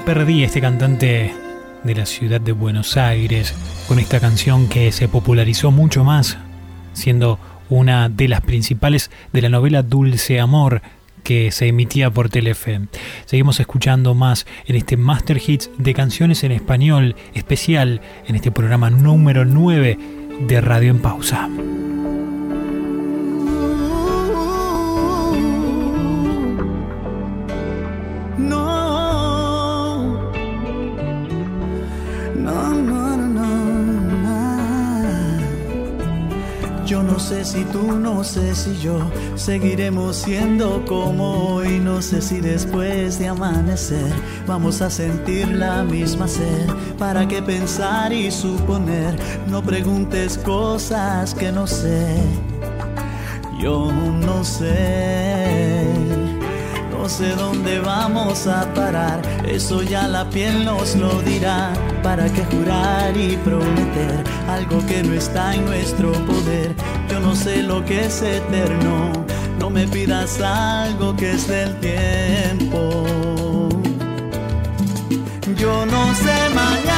perdí este cantante de la ciudad de Buenos Aires con esta canción que se popularizó mucho más, siendo una de las principales de la novela Dulce Amor que se emitía por Telefe. Seguimos escuchando más en este Master Hits de canciones en español especial en este programa número 9 de Radio en Pausa. No sé si tú, no sé si yo seguiremos siendo como hoy. No sé si después de amanecer vamos a sentir la misma sed. ¿Para qué pensar y suponer? No preguntes cosas que no sé. Yo no sé. No sé dónde vamos a parar, eso ya la piel nos lo dirá. ¿Para qué jurar y prometer algo que no está en nuestro poder? Yo no sé lo que es eterno, no me pidas algo que es del tiempo. Yo no sé mañana,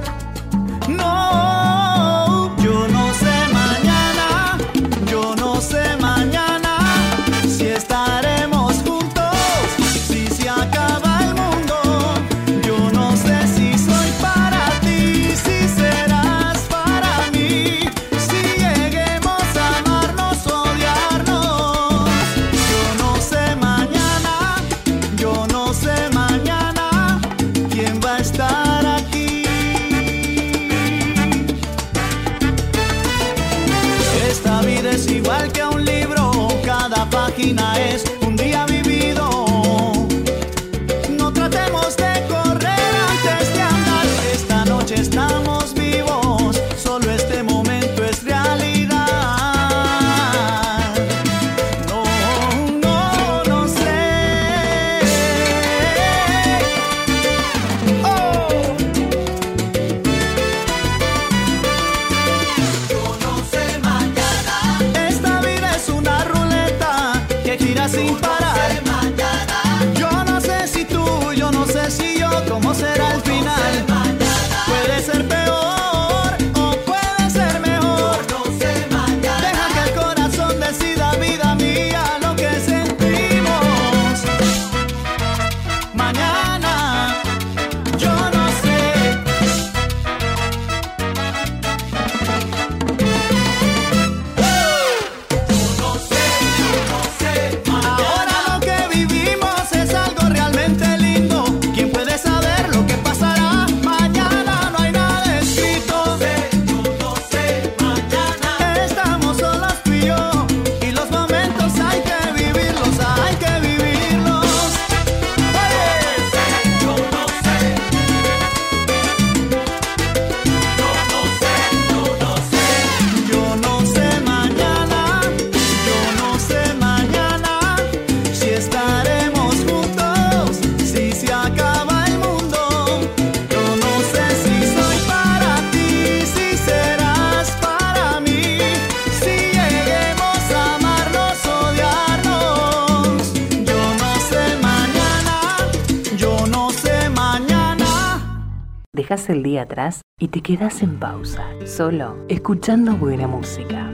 El día atrás y te quedas en pausa, solo escuchando buena música.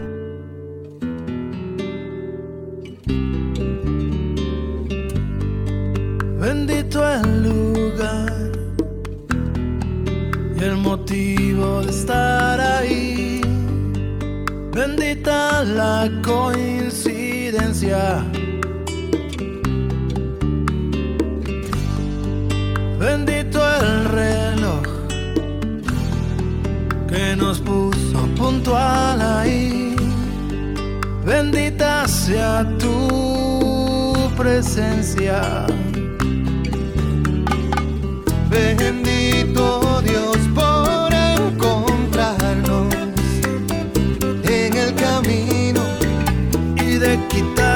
Bendito el lugar y el motivo de estar ahí. Bendita la coincidencia que nos puso puntual ahí. Bendita sea tu presencia. Bendito Dios por encontrarnos en el camino y de quitarme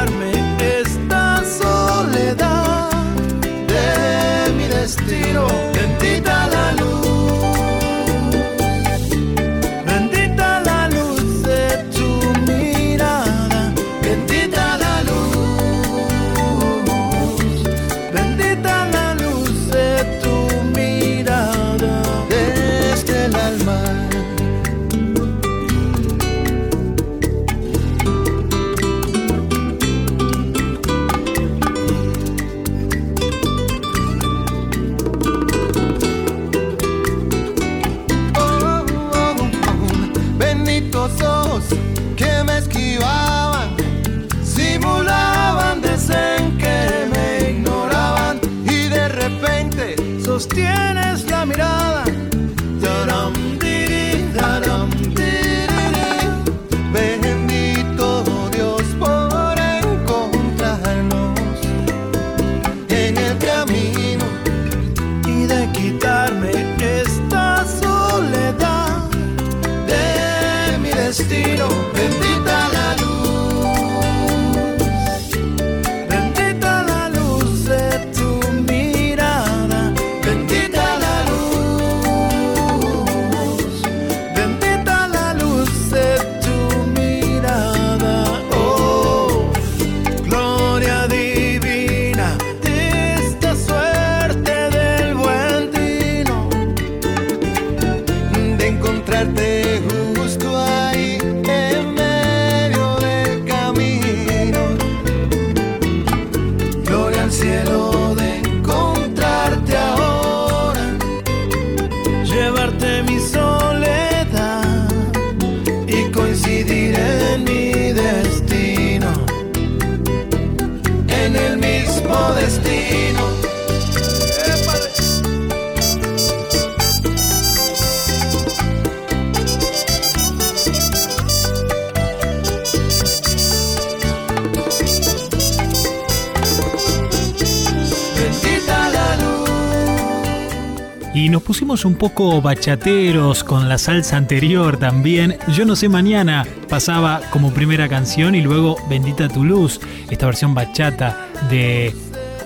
Y nos pusimos un poco bachateros con la salsa anterior también. Yo no sé mañana pasaba como primera canción y luego Bendita tu luz, esta versión bachata de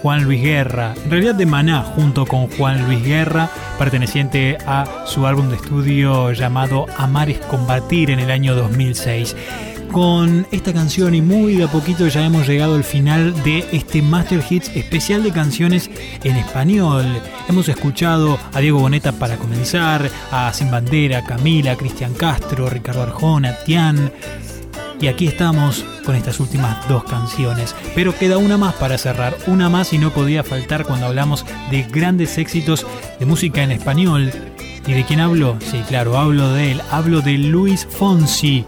Juan Luis Guerra, en realidad de Maná junto con Juan Luis Guerra, perteneciente a su álbum de estudio llamado Amar es combatir en el año 2006. Con esta canción y muy de a poquito ya hemos llegado al final de este Master Hits especial de canciones en español. Hemos escuchado a Diego Boneta para comenzar, a Sin Bandera, Camila, Cristian Castro, Ricardo Arjona, Tian. Y aquí estamos con estas últimas dos canciones. Pero queda una más para cerrar, una más y no podía faltar cuando hablamos de grandes éxitos de música en español. ¿Y de quién hablo? Sí, claro, hablo de él, hablo de Luis Fonsi,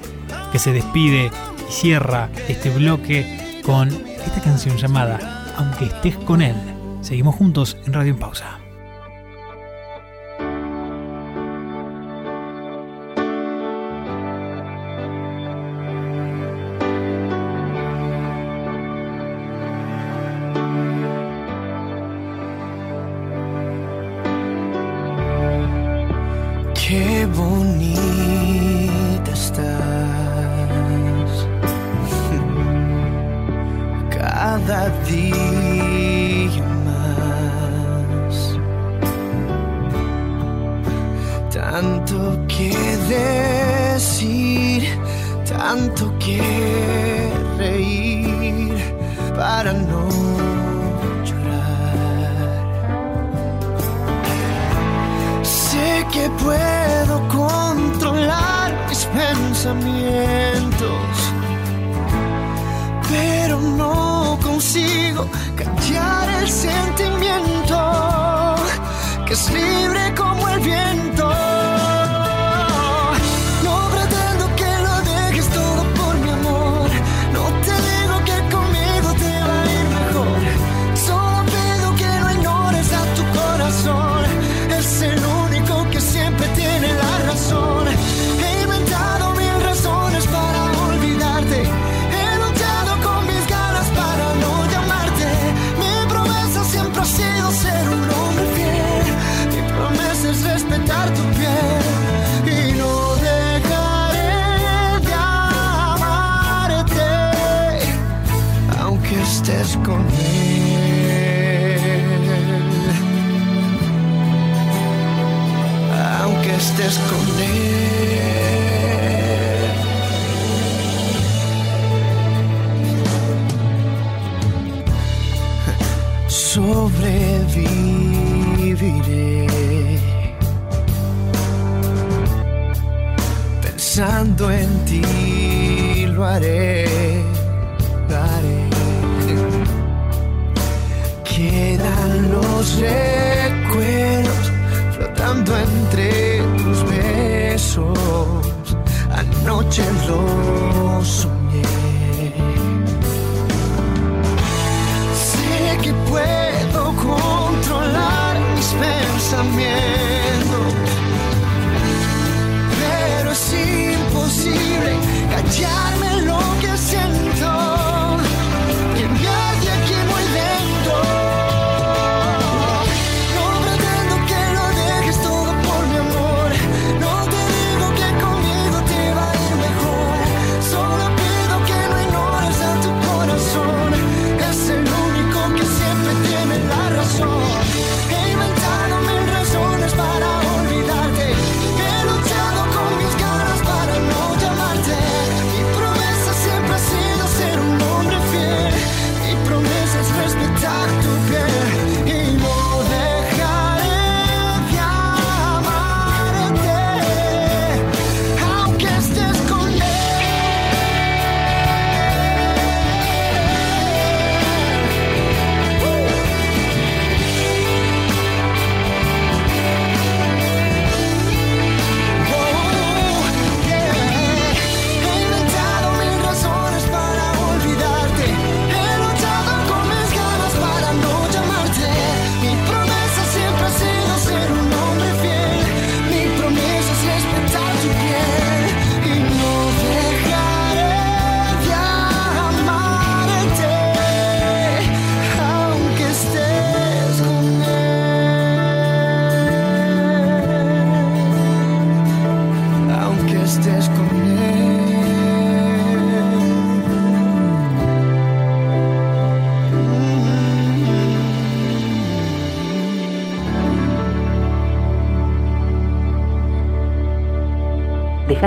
que se despide y cierra este bloque con esta canción llamada Aunque estés con él. Seguimos juntos en Radio en Pausa.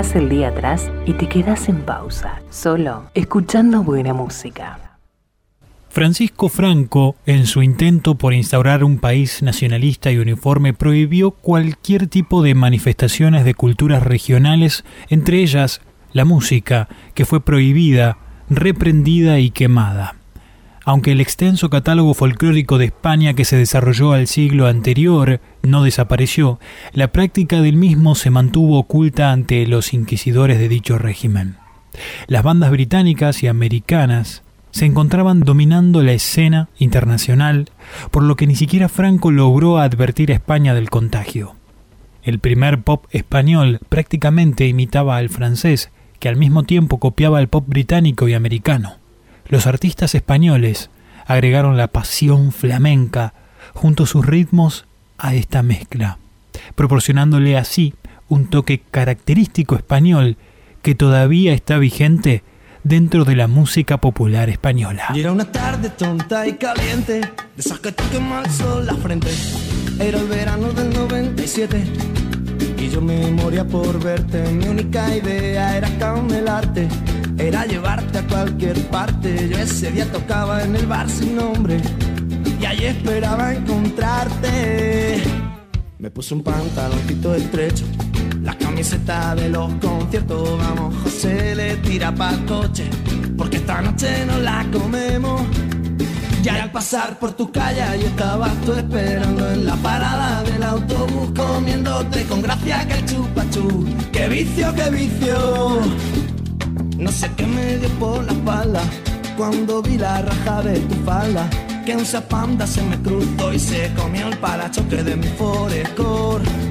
El día atrás y te quedas en pausa, solo escuchando buena música. Francisco Franco, en su intento por instaurar un país nacionalista y uniforme, prohibió cualquier tipo de manifestaciones de culturas regionales, entre ellas la música, que fue prohibida, reprendida y quemada. Aunque el extenso catálogo folclórico de España que se desarrolló al siglo anterior no desapareció, la práctica del mismo se mantuvo oculta ante los inquisidores de dicho régimen. Las bandas británicas y americanas se encontraban dominando la escena internacional, por lo que ni siquiera Franco logró advertir a España del contagio. El primer pop español prácticamente imitaba al francés, que al mismo tiempo copiaba el pop británico y americano. Los artistas españoles agregaron la pasión flamenca junto a sus ritmos a esta mezcla, proporcionándole así un toque característico español que todavía está vigente dentro de la música popular española. Era una tarde tonta y caliente, de esas que sol la frente. Era el verano del 97 y yo me moría por verte. Mi única idea era camelarte, era llevarte a cualquier parte. Yo ese día tocaba en el bar sin nombre y allí esperaba encontrarte. Me puse un pantaloncito estrecho, la camiseta de los conciertos. Vamos, José le tira pa'l coche, porque esta noche no la comemos. Ya al pasar por tu calle yo estaba tú esperando en la parada del autobús comiéndote con gracia que el chupachú. ¡Qué vicio, qué vicio! No sé qué me dio por la espalda cuando vi la raja de tu falda. Que un zapanda se me cruzó y se comió el parachoque de mi forescore.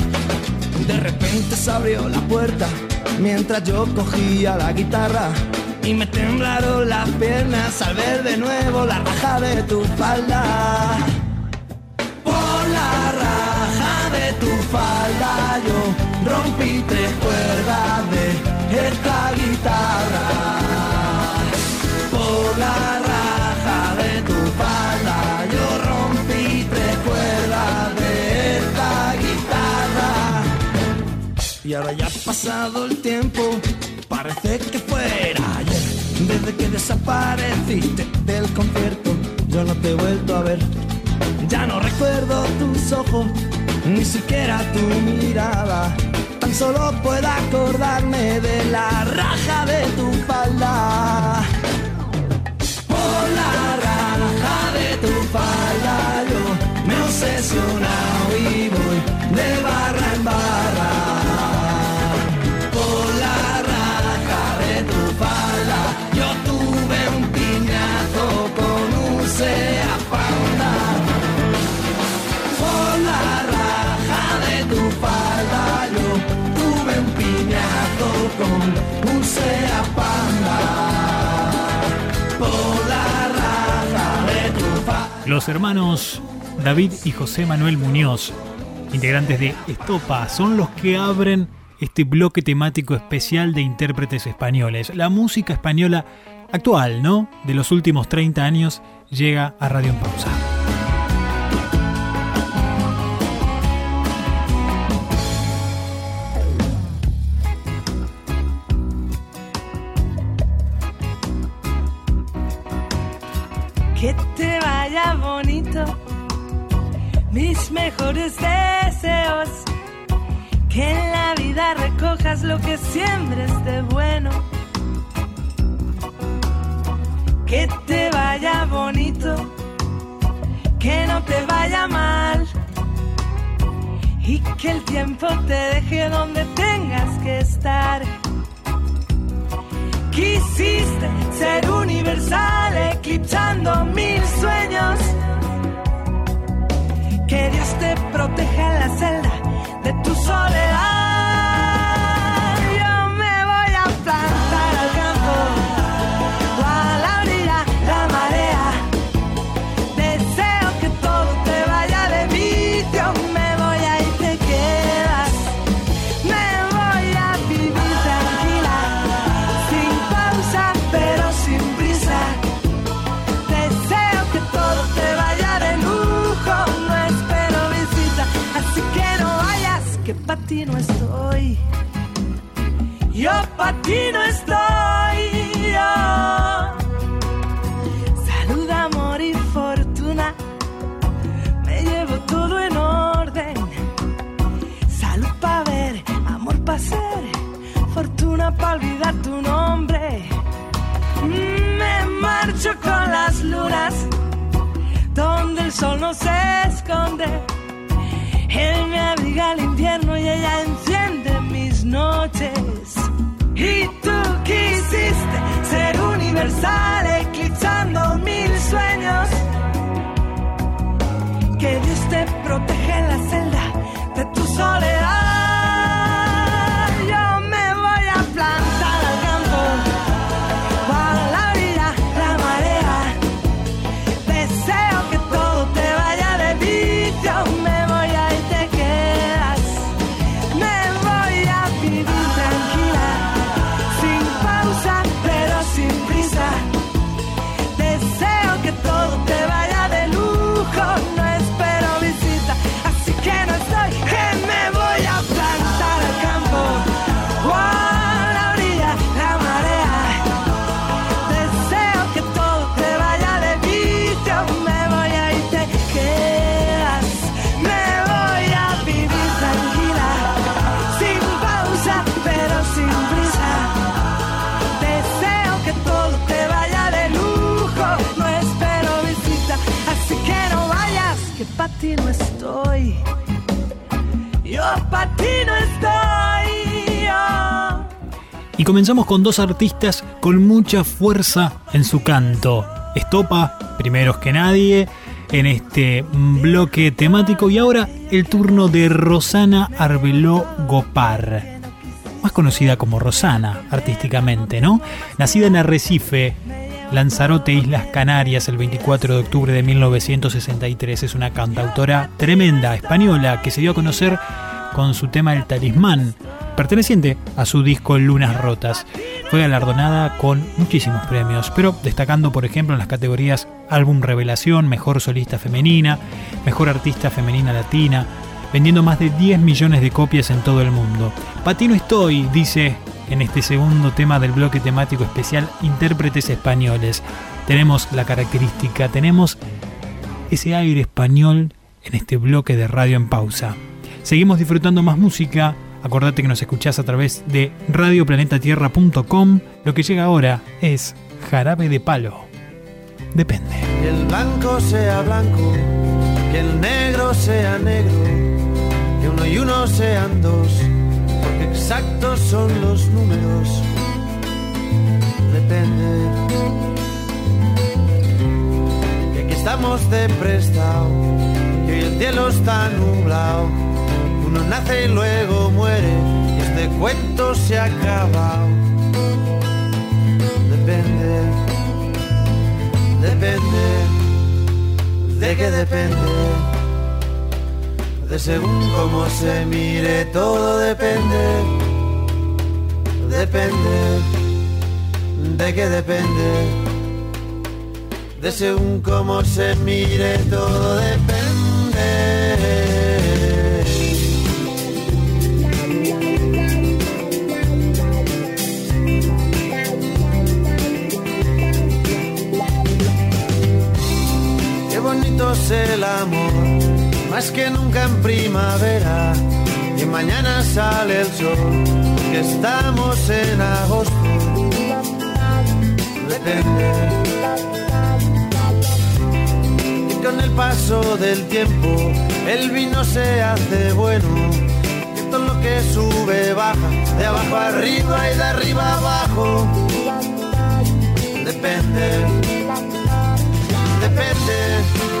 De repente se abrió la puerta mientras yo cogía la guitarra y me temblaron las piernas al ver de nuevo la raja de tu falda. Por la raja de tu falda yo rompí tres cuerdas de esta guitarra. Por la Y ahora ya ha pasado el tiempo, parece que fuera ayer. Desde que desapareciste del concierto, yo no te he vuelto a ver. Ya no recuerdo tus ojos, ni siquiera tu mirada. Tan solo puedo acordarme de la raja de tu falda. Los hermanos David y José Manuel Muñoz, integrantes de Estopa, son los que abren este bloque temático especial de intérpretes españoles. La música española actual, ¿no? De los últimos 30 años llega a Radio en Pausa. Que mis mejores deseos. Que en la vida recojas lo que siembres de bueno. Que te vaya bonito, que no te vaya mal. Y que el tiempo te deje donde tengas que estar. Quisiste ser universal, eclipsando mil sueños. Que Dios te proteja en la celda de tu soledad. Sol no se esconde. Él me abriga el invierno y ella enciende mis noches. Y tú quisiste ser universal, eclipsando mil sueños. Que Dios te proteja en la celda de tu soledad. Y comenzamos con dos artistas con mucha fuerza en su canto. Estopa, primeros que nadie, en este bloque temático. Y ahora el turno de Rosana Arbeló Gopar. Más conocida como Rosana, artísticamente, ¿no? Nacida en Arrecife, Lanzarote, Islas Canarias, el 24 de octubre de 1963. Es una cantautora tremenda, española, que se dio a conocer con su tema El Talismán, perteneciente a su disco Lunas Rotas. Fue galardonada con muchísimos premios, pero destacando por ejemplo en las categorías Álbum Revelación, Mejor Solista Femenina, Mejor Artista Femenina Latina, vendiendo más de 10 millones de copias en todo el mundo. Patino estoy, dice en este segundo tema del bloque temático especial Intérpretes Españoles. Tenemos la característica, tenemos ese aire español en este bloque de radio en pausa. Seguimos disfrutando más música. Acordate que nos escuchás a través de radioplanetatierra.com. Lo que llega ahora es Jarabe de Palo. Depende. Que el blanco sea blanco, que el negro sea negro, que uno y uno sean dos, porque exactos son los números. Depende. Que aquí estamos de prestado, que hoy el cielo está nublado, uno nace y luego muere, y este cuento se ha acabado. Depende depende, de qué depende, de según cómo se mire, todo depende, depende, de qué depende, de según cómo se mire, todo depende. El amor, más que nunca en primavera. Y mañana sale el sol, que estamos en agosto. Depende. Y con el paso del tiempo, el vino se hace bueno. Que todo lo que sube baja, de abajo arriba y de arriba abajo. Depende depende,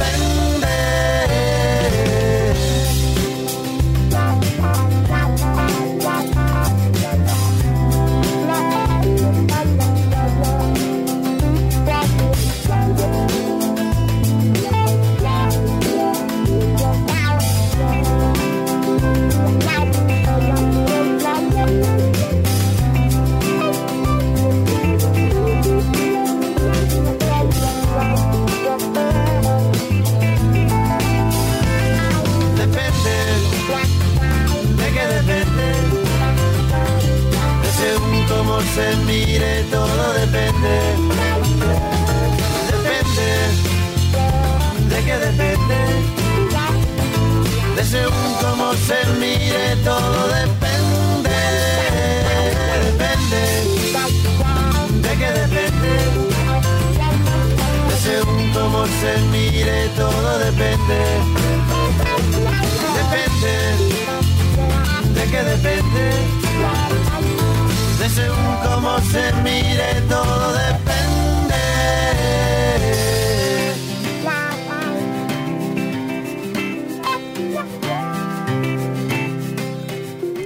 Se mire, todo depende. Depende, de qué depende, de según cómo se mire, todo depende. Depende, de qué depende, de según cómo se mire, todo depende. Depende. ¿De qué depende? De según cómo se mire, todo depende.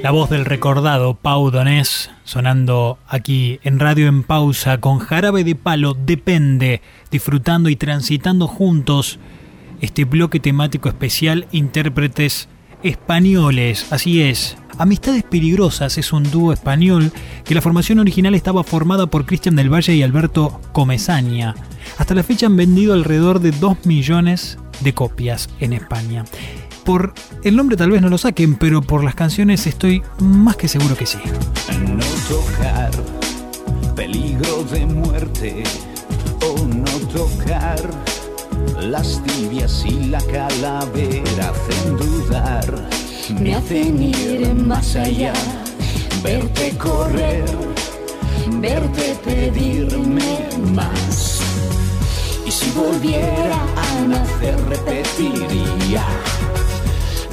La voz del recordado Pau Donés sonando aquí en Radio en Pausa con Jarabe de Palo Depende, disfrutando y transitando juntos este bloque temático especial Intérpretes Españoles. Así es. Amistades Peligrosas es un dúo español que la formación original estaba formada por Cristian del Valle y Alberto Comesaña. Hasta la fecha han vendido alrededor de 2 millones de copias en España. Por el nombre tal vez no lo saquen, pero por las canciones estoy más que seguro que sí. No tocar, peligro de muerte, o no tocar, las tibias y la calavera hacen dudar, me hacen ir más allá, verte correr, verte pedirme más. Y si volviera a nacer repetiría.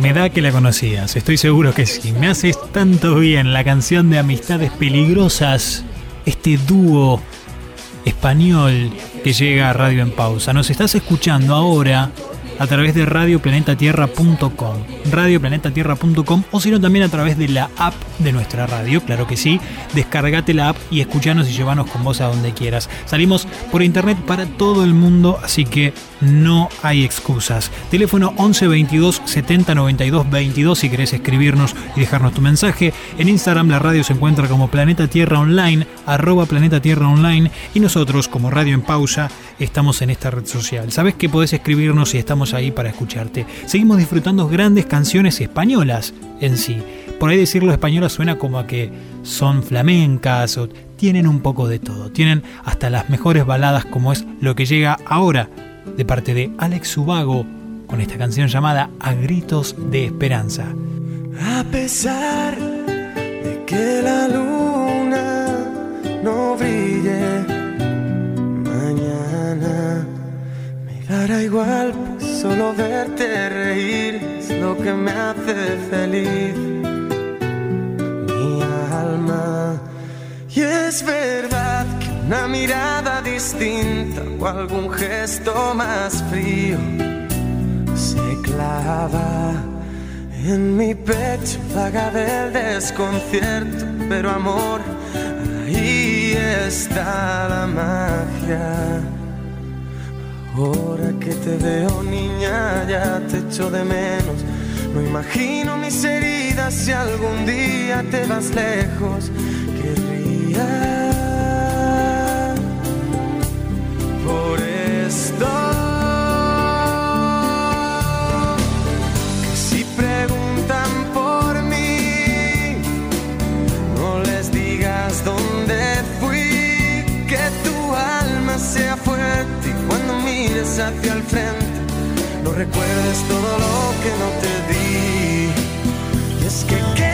Me da que la conocías, estoy seguro que sí. Me haces tanto bien la canción de Amistades Peligrosas, este dúo español que llega a Radio en Pausa. Nos estás escuchando ahora a través de radioplanetatierra.com, radioplanetatierra.com o si no también a través de la app de nuestra radio, claro que sí, descargate la app y escuchanos y llevanos con vos a donde quieras. Salimos por internet para todo el mundo, así que no hay excusas. Teléfono 11 22 70 92 22 si querés escribirnos y dejarnos tu mensaje. En Instagram la radio se encuentra como Planeta Tierra Online, arroba Planeta Tierra Online y nosotros como Radio en Pausa estamos en esta red social. Sabes que podés escribirnos y estamos ahí para escucharte. Seguimos disfrutando grandes canciones españolas en sí. Por ahí decirlo española suena como a que son flamencas o tienen un poco de todo. Tienen hasta las mejores baladas como es lo que llega ahora de parte de Alex Subago con esta canción llamada A Gritos de Esperanza. A pesar de que la luna no me dará igual, solo verte reír es lo que me hace feliz. Mi alma. Y es verdad que una mirada distinta o algún gesto más frío se temblaba en mi pecho vaga del desconcierto, pero amor, ahí está la magia. Ahora que te veo niña, ya te echo de menos. No imagino mis heridas si algún día te vas lejos. Querría por esto. Que si preguntan por mí, no les digas dónde fui. Que tu alma sea mires hacia el frente, no recuerdes todo lo que no te di. Y es que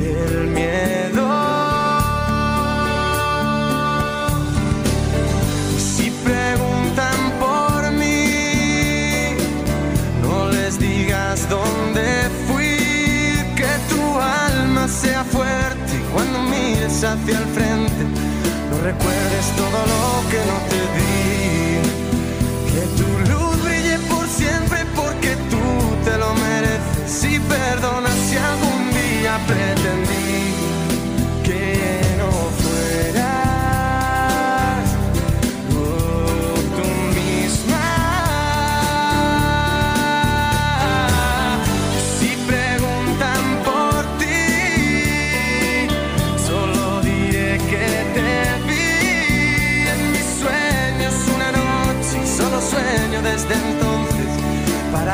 el miedo. Si preguntan por mí, no les digas dónde fui, que tu alma sea fuerte cuando mires hacia el frente, no recuerdes todo lo que no te di.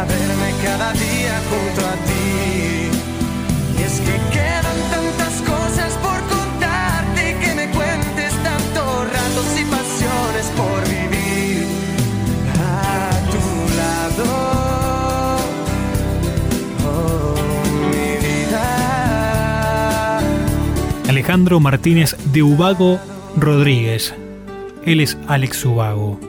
Verme cada día junto a ti. Y es que quedan tantas cosas por contarte que me cuentes tantos ratos y pasiones por vivir a tu lado. Oh, mi vida. Alejandro Martínez de Ubago Rodríguez. Él es Alex Ubago,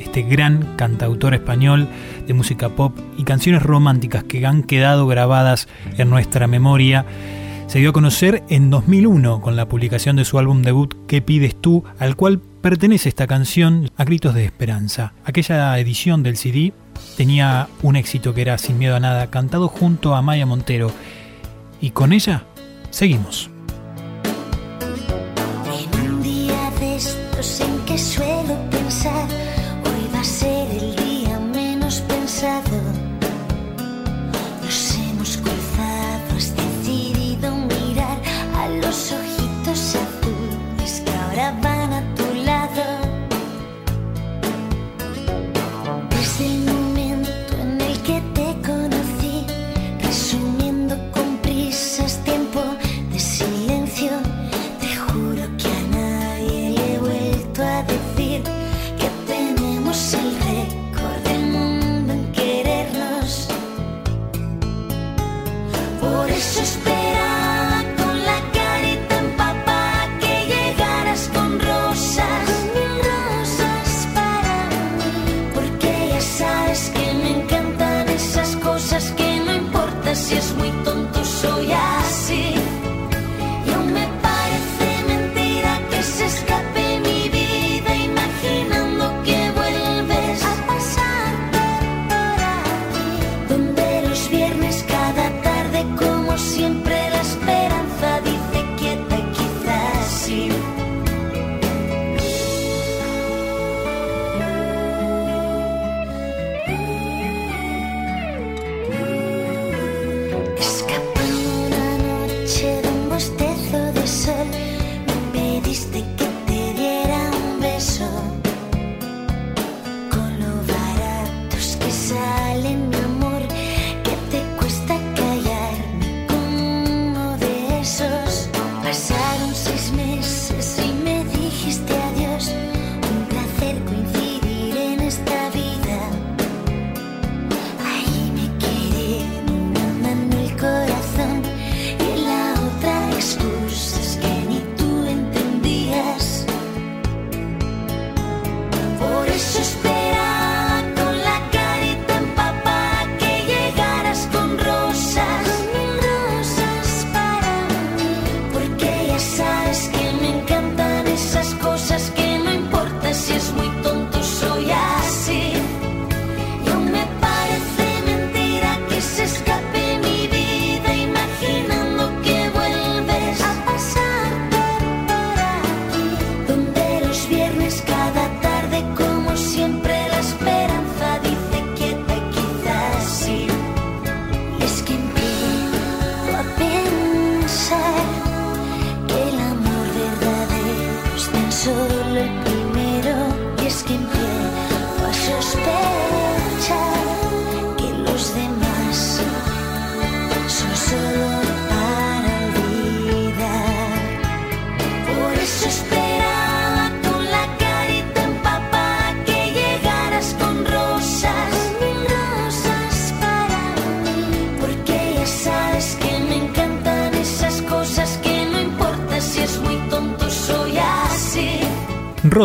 este gran cantautor español de música pop y canciones románticas que han quedado grabadas en nuestra memoria. Se dio a conocer en 2001 con la publicación de su álbum debut ¿Qué pides tú?, al cual pertenece esta canción A Gritos de Esperanza. Aquella edición del CD tenía un éxito que era Sin Miedo a Nada, cantado junto a Maya Montero. Y con ella seguimos. En que suelo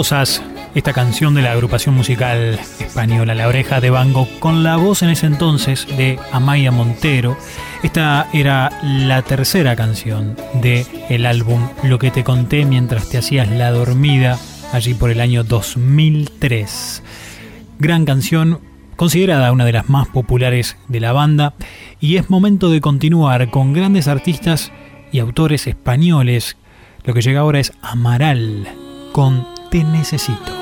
Esta canción de la agrupación musical española La Oreja de Van Gogh, con la voz en ese entonces de Amaya Montero. Esta era la tercera canción de el álbum Lo que te conté mientras te hacías la dormida, allí por el año 2003. Gran canción, considerada una de las más populares de la banda, y es momento de continuar con grandes artistas y autores españoles. Lo que llega ahora es Amaral con Te Necesito.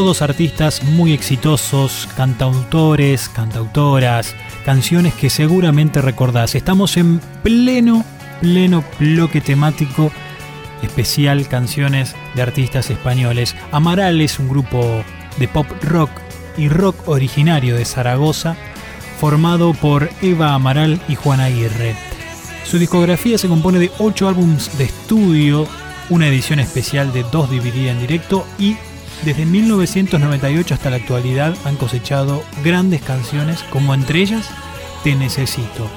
Todos artistas muy exitosos, cantautores, cantautoras, canciones que seguramente recordás. Estamos en pleno, pleno bloque temático especial canciones de artistas españoles. Amaral es un grupo de pop rock y rock originario de Zaragoza, formado por Eva Amaral y Juan Aguirre. Su discografía se compone de 8 álbumes de estudio, una edición especial de 2 dividida en directo y desde 1998 hasta la actualidad han cosechado grandes canciones como entre ellas Te Necesito.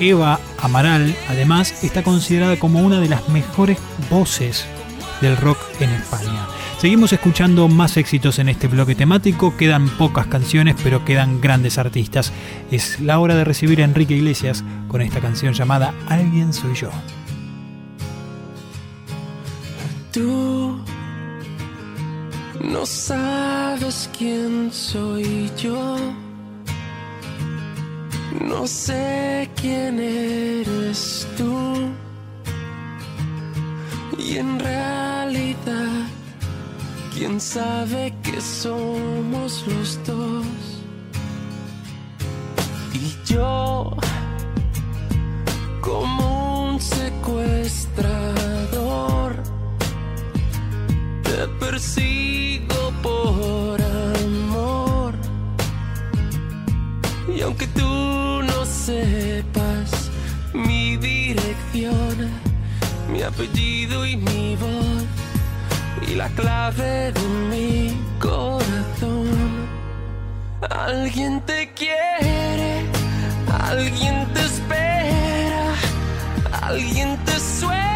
Eva Amaral además está considerada como una de las mejores voces del rock en España. Seguimos escuchando más éxitos en este bloque temático, quedan pocas canciones pero quedan grandes artistas. Es la hora de recibir a Enrique Iglesias con esta canción llamada Alguien soy yo. No sabes quién soy yo. No sé quién eres tú. Y en realidad, quién sabe que somos los dos. Y yo, como un secuestrador, te persigo por amor. Y aunque tú no sepas mi dirección, mi apellido y mi voz, y la clave de mi corazón, alguien te quiere, alguien te espera, alguien te sueña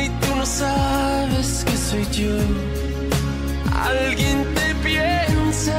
y tú no sabes que soy yo. Alguien te piensa.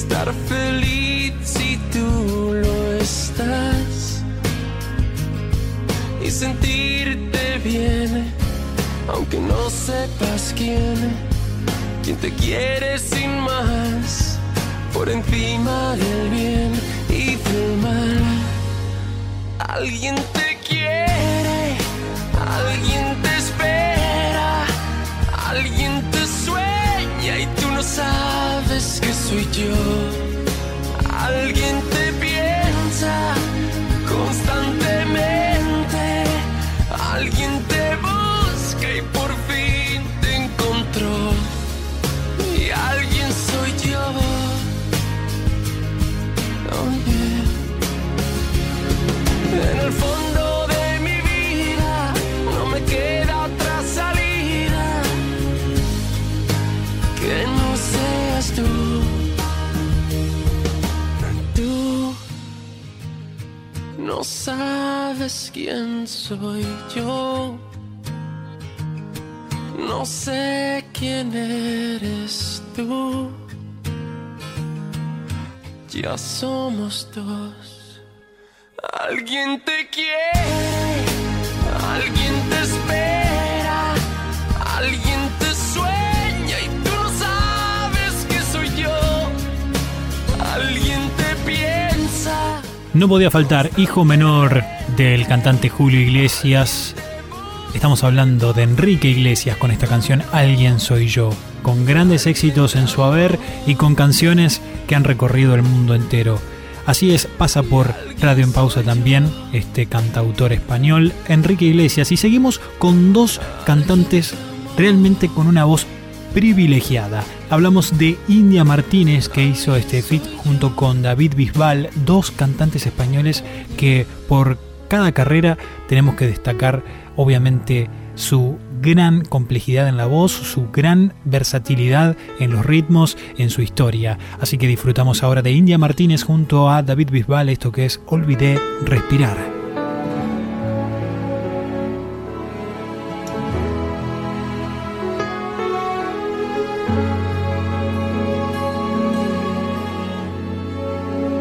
Estar feliz si tú lo estás y sentirte bien, aunque no sepas quién, quien te quiere sin más, por encima del bien y del mal. Alguien te quiere, alguien te soy yo. Alguien sé quién eres tú. Ya somos dos. Alguien te quiere, alguien te espera, alguien te sueña y tú no sabes que soy yo. Alguien te piensa. No podía faltar hijo menor del cantante Julio Iglesias. Estamos hablando de Enrique Iglesias con esta canción Alguien Soy Yo, con grandes éxitos en su haber y con canciones que han recorrido el mundo entero. Así es, pasa por Radio en Pausa también este cantautor español, Enrique Iglesias, y seguimos con dos cantantes realmente con una voz privilegiada. Hablamos de India Martínez que hizo este feat junto con David Bisbal, dos cantantes españoles que por cada carrera tenemos que destacar obviamente su gran complejidad en la voz, su gran versatilidad en los ritmos, en su historia. Así que disfrutamos ahora de India Martínez junto a David Bisbal, esto que es Olvidé Respirar.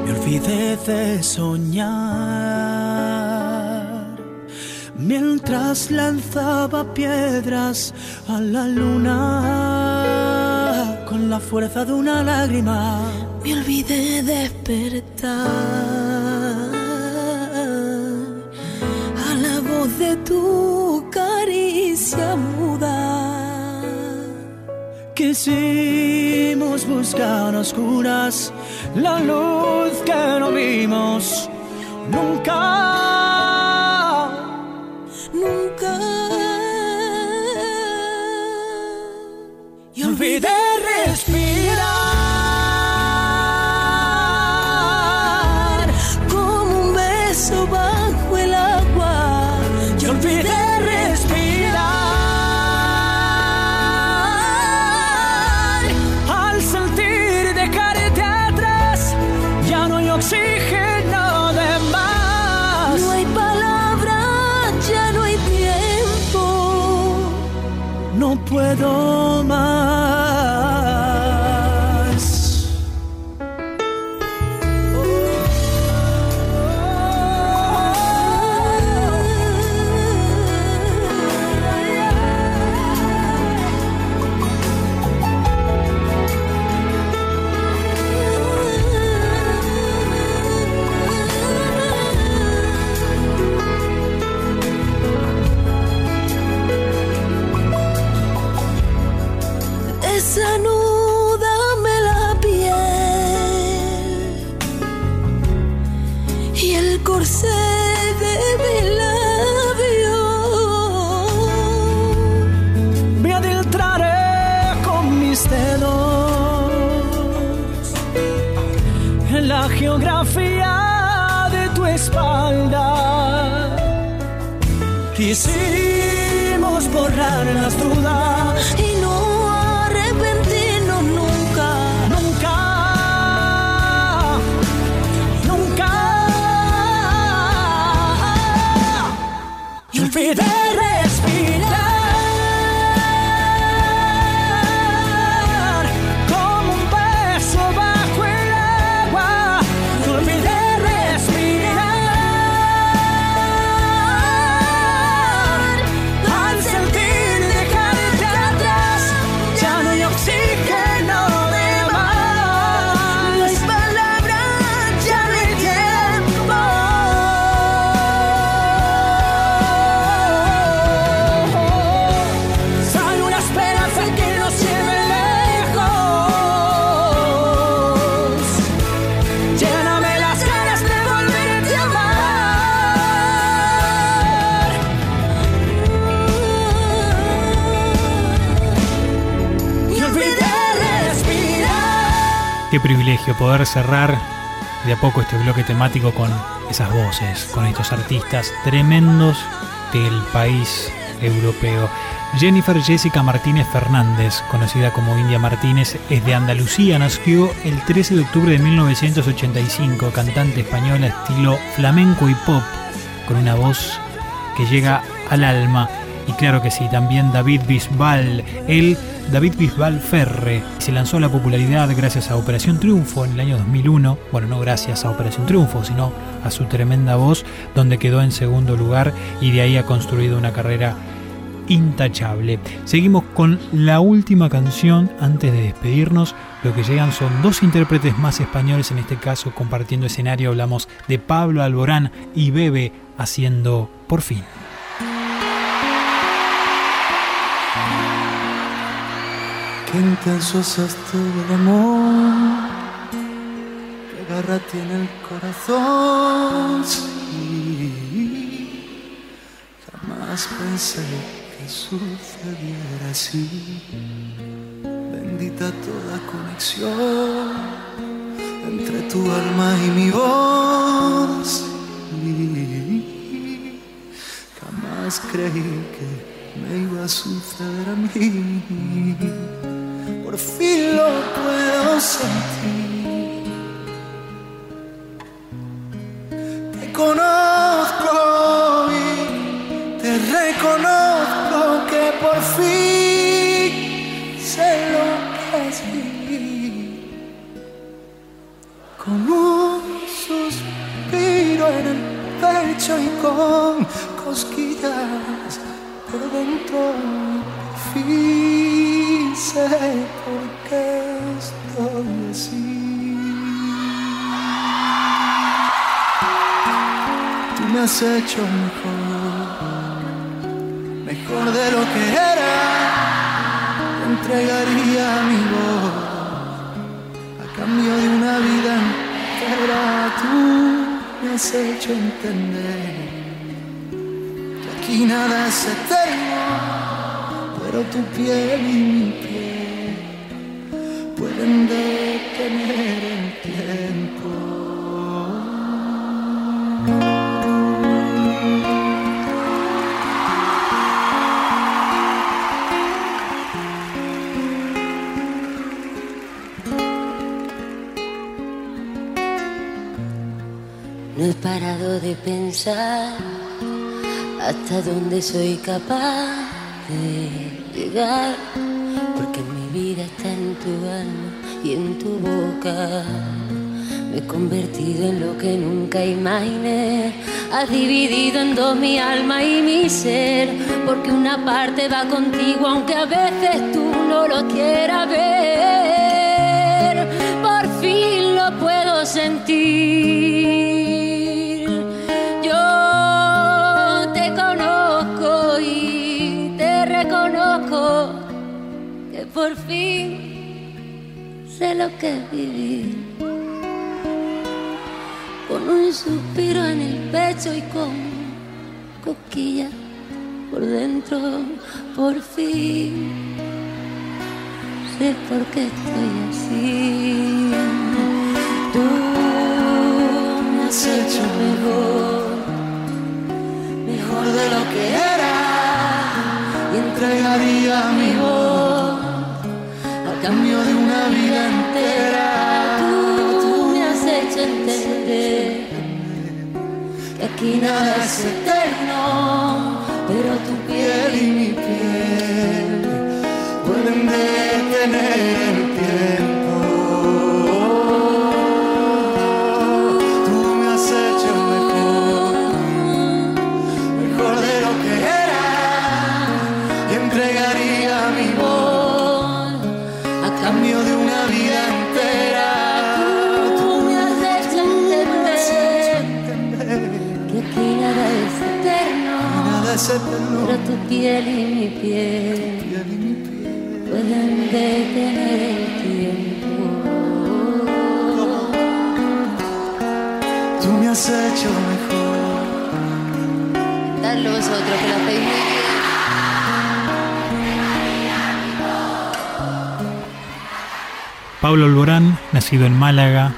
Me olvidé de soñar mientras lanzaba piedras a la luna con la fuerza de una lágrima. Me olvidé despertar a la voz de tu caricia muda. Quisimos buscar a oscuras la luz que no vimos nunca. Nunca. Y olvidé corsé de mi labio. Me adentraré con mis dedos en la geografía de tu espalda. Quisimos borrar las dudas Y privilegio poder cerrar de a poco este bloque temático con esas voces, con estos artistas tremendos del país europeo. Jennifer Jessica Martínez Fernández, conocida como India Martínez, es de Andalucía, nació el 13 de octubre de 1985, cantante española estilo flamenco y pop, con una voz que llega al alma. Y claro que sí, también David Bisbal, él, David Bisbal Ferre, se lanzó a la popularidad gracias a Operación Triunfo en el año 2001, bueno, no gracias a Operación Triunfo, sino a su tremenda voz, donde quedó en segundo lugar y de ahí ha construido una carrera intachable. Seguimos con la última canción antes de despedirnos. Lo que llegan son dos intérpretes más españoles, en este caso compartiendo escenario. Hablamos de Pablo Alborán y Bebe haciendo Por fin. Qué intenso es esto del amor, qué garra tiene el corazón. Sí, jamás pensé que sucediera así. Bendita toda conexión entre tu alma y mi voz. Sí, jamás creí que me iba a suceder a mí. Por fin lo puedo sentir. Te conozco y te reconozco que por fin sé lo que es vivir. Con un suspiro en el pecho y con cosquillas por dentro. Por fin sé por qué estoy así. Tú me has hecho mejor, mejor de lo que era. Te entregaría mi voz a cambio de una vida entera. Tú me has hecho entender que aquí nada es eterno tu piel y mi piel pueden detener el tiempo. No he parado de pensar hasta dónde soy capaz de llegar, porque mi vida está en tu alma y en tu boca. Me he convertido en lo que nunca imaginé. Has dividido en dos mi alma y mi ser, porque una parte va contigo aunque a veces tú no lo quieras ver. Por fin lo puedo sentir. Fin sé lo que es vivir. Con un suspiro en el pecho y con cosquillas por dentro, por fin sé por qué estoy así. Tú has hecho mejor, mejor de lo que era. y entregaría mi voz cambio de una vida entera. Tú me has hecho entender que aquí nada es eterno, pero tu piel y mi piel pueden detener Nada es eterno. pero tu piel y mi piel pueden detener el tiempo. Tú me has hecho mejor. Dadlo vosotros que lo hacéis muy bien. Pablo Alborán, nacido en Málaga,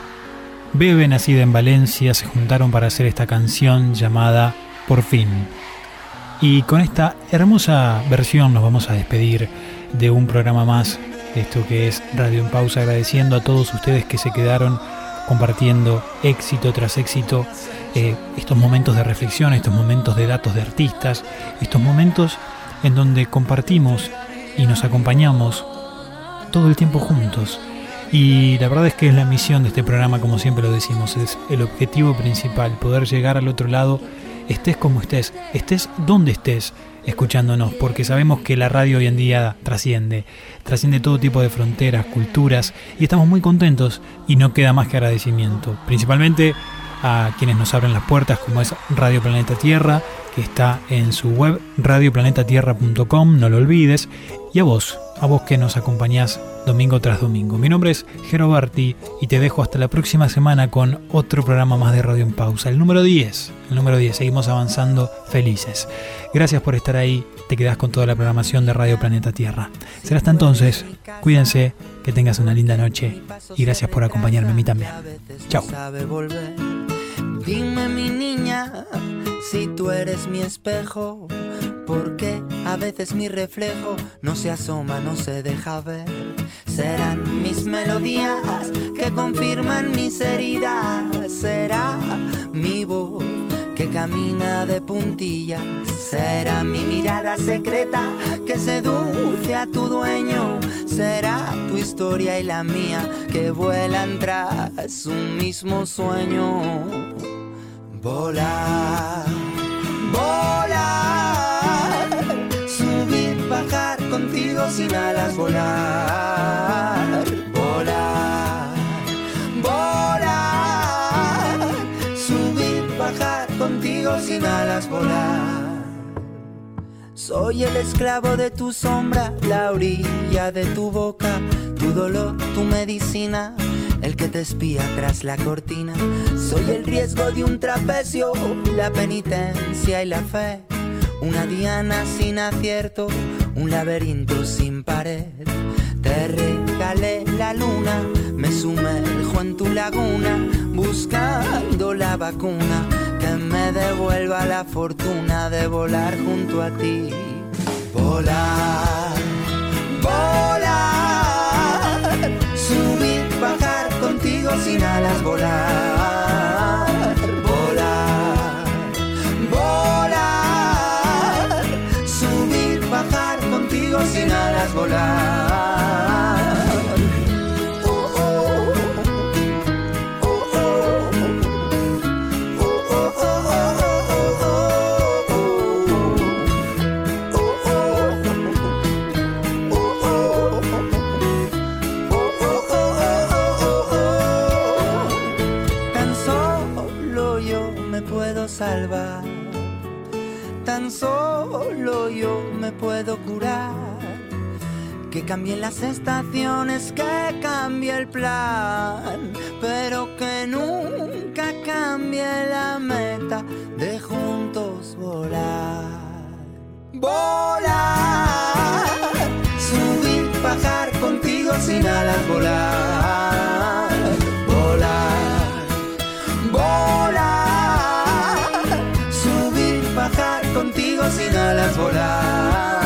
Bebe, nacida en Valencia, se juntaron para hacer esta canción llamada Por fin. Y con esta hermosa versión nos vamos a despedir de un programa más, esto que es Radio en Pausa, agradeciendo a todos ustedes que se quedaron compartiendo éxito tras éxito, eh, estos momentos de reflexión, estos momentos de datos de artistas, estos momentos en donde compartimos y nos acompañamos todo el tiempo juntos. Y la verdad es que es la misión de este programa, como siempre lo decimos, es el objetivo principal, poder llegar al otro lado, estés como estés, estés donde estés escuchándonos, porque sabemos que la radio hoy en día trasciende, trasciende todo tipo de fronteras, culturas, y estamos muy contentos y no queda más que agradecimiento, principalmente a quienes nos abren las puertas, como es Radio Planeta Tierra, que está en su web radioplanetatierra.com, no lo olvides, y a vos, a vos que nos acompañás domingo tras domingo. Mi nombre es Jero y te dejo hasta la próxima semana con otro programa más de Radio en Pausa, el número 10. El número 10, seguimos avanzando felices. Gracias por estar ahí, te quedás con toda la programación de Radio Planeta Tierra. Será hasta entonces, cuídense, que tengas una linda noche y gracias por acompañarme a mí también. Chao. Dime mi niña, si tú eres mi espejo, porque a veces mi reflejo no se asoma, no se deja ver. Serán mis melodías que confirman mis heridas, será mi voz que camina de puntillas, será mi mirada secreta que seduce a tu dueño, será tu historia y la mía que vuelan tras un mismo sueño. Volar, volar, sin alas, volar, volar, volar, subir, bajar contigo sin alas, volar. Soy el esclavo de tu sombra, la orilla de tu boca, tu dolor, tu medicina, el que te espía tras la cortina. Soy el riesgo de un trapecio, la penitencia y la fe. Una diana sin acierto, un laberinto sin pared. Te regalé la luna, me sumerjo en tu laguna, buscando la vacuna que me devuelva la fortuna de volar junto a ti. Volar, volar, subir, bajar contigo sin alas, volar, oh, Tan solo yo me puedo salvar, tan solo cambien las estaciones, que cambie el plan, pero que nunca cambie la meta de juntos volar. Volar, subir, bajar contigo sin alas, volar, volar, volar, subir, bajar contigo sin alas, volar.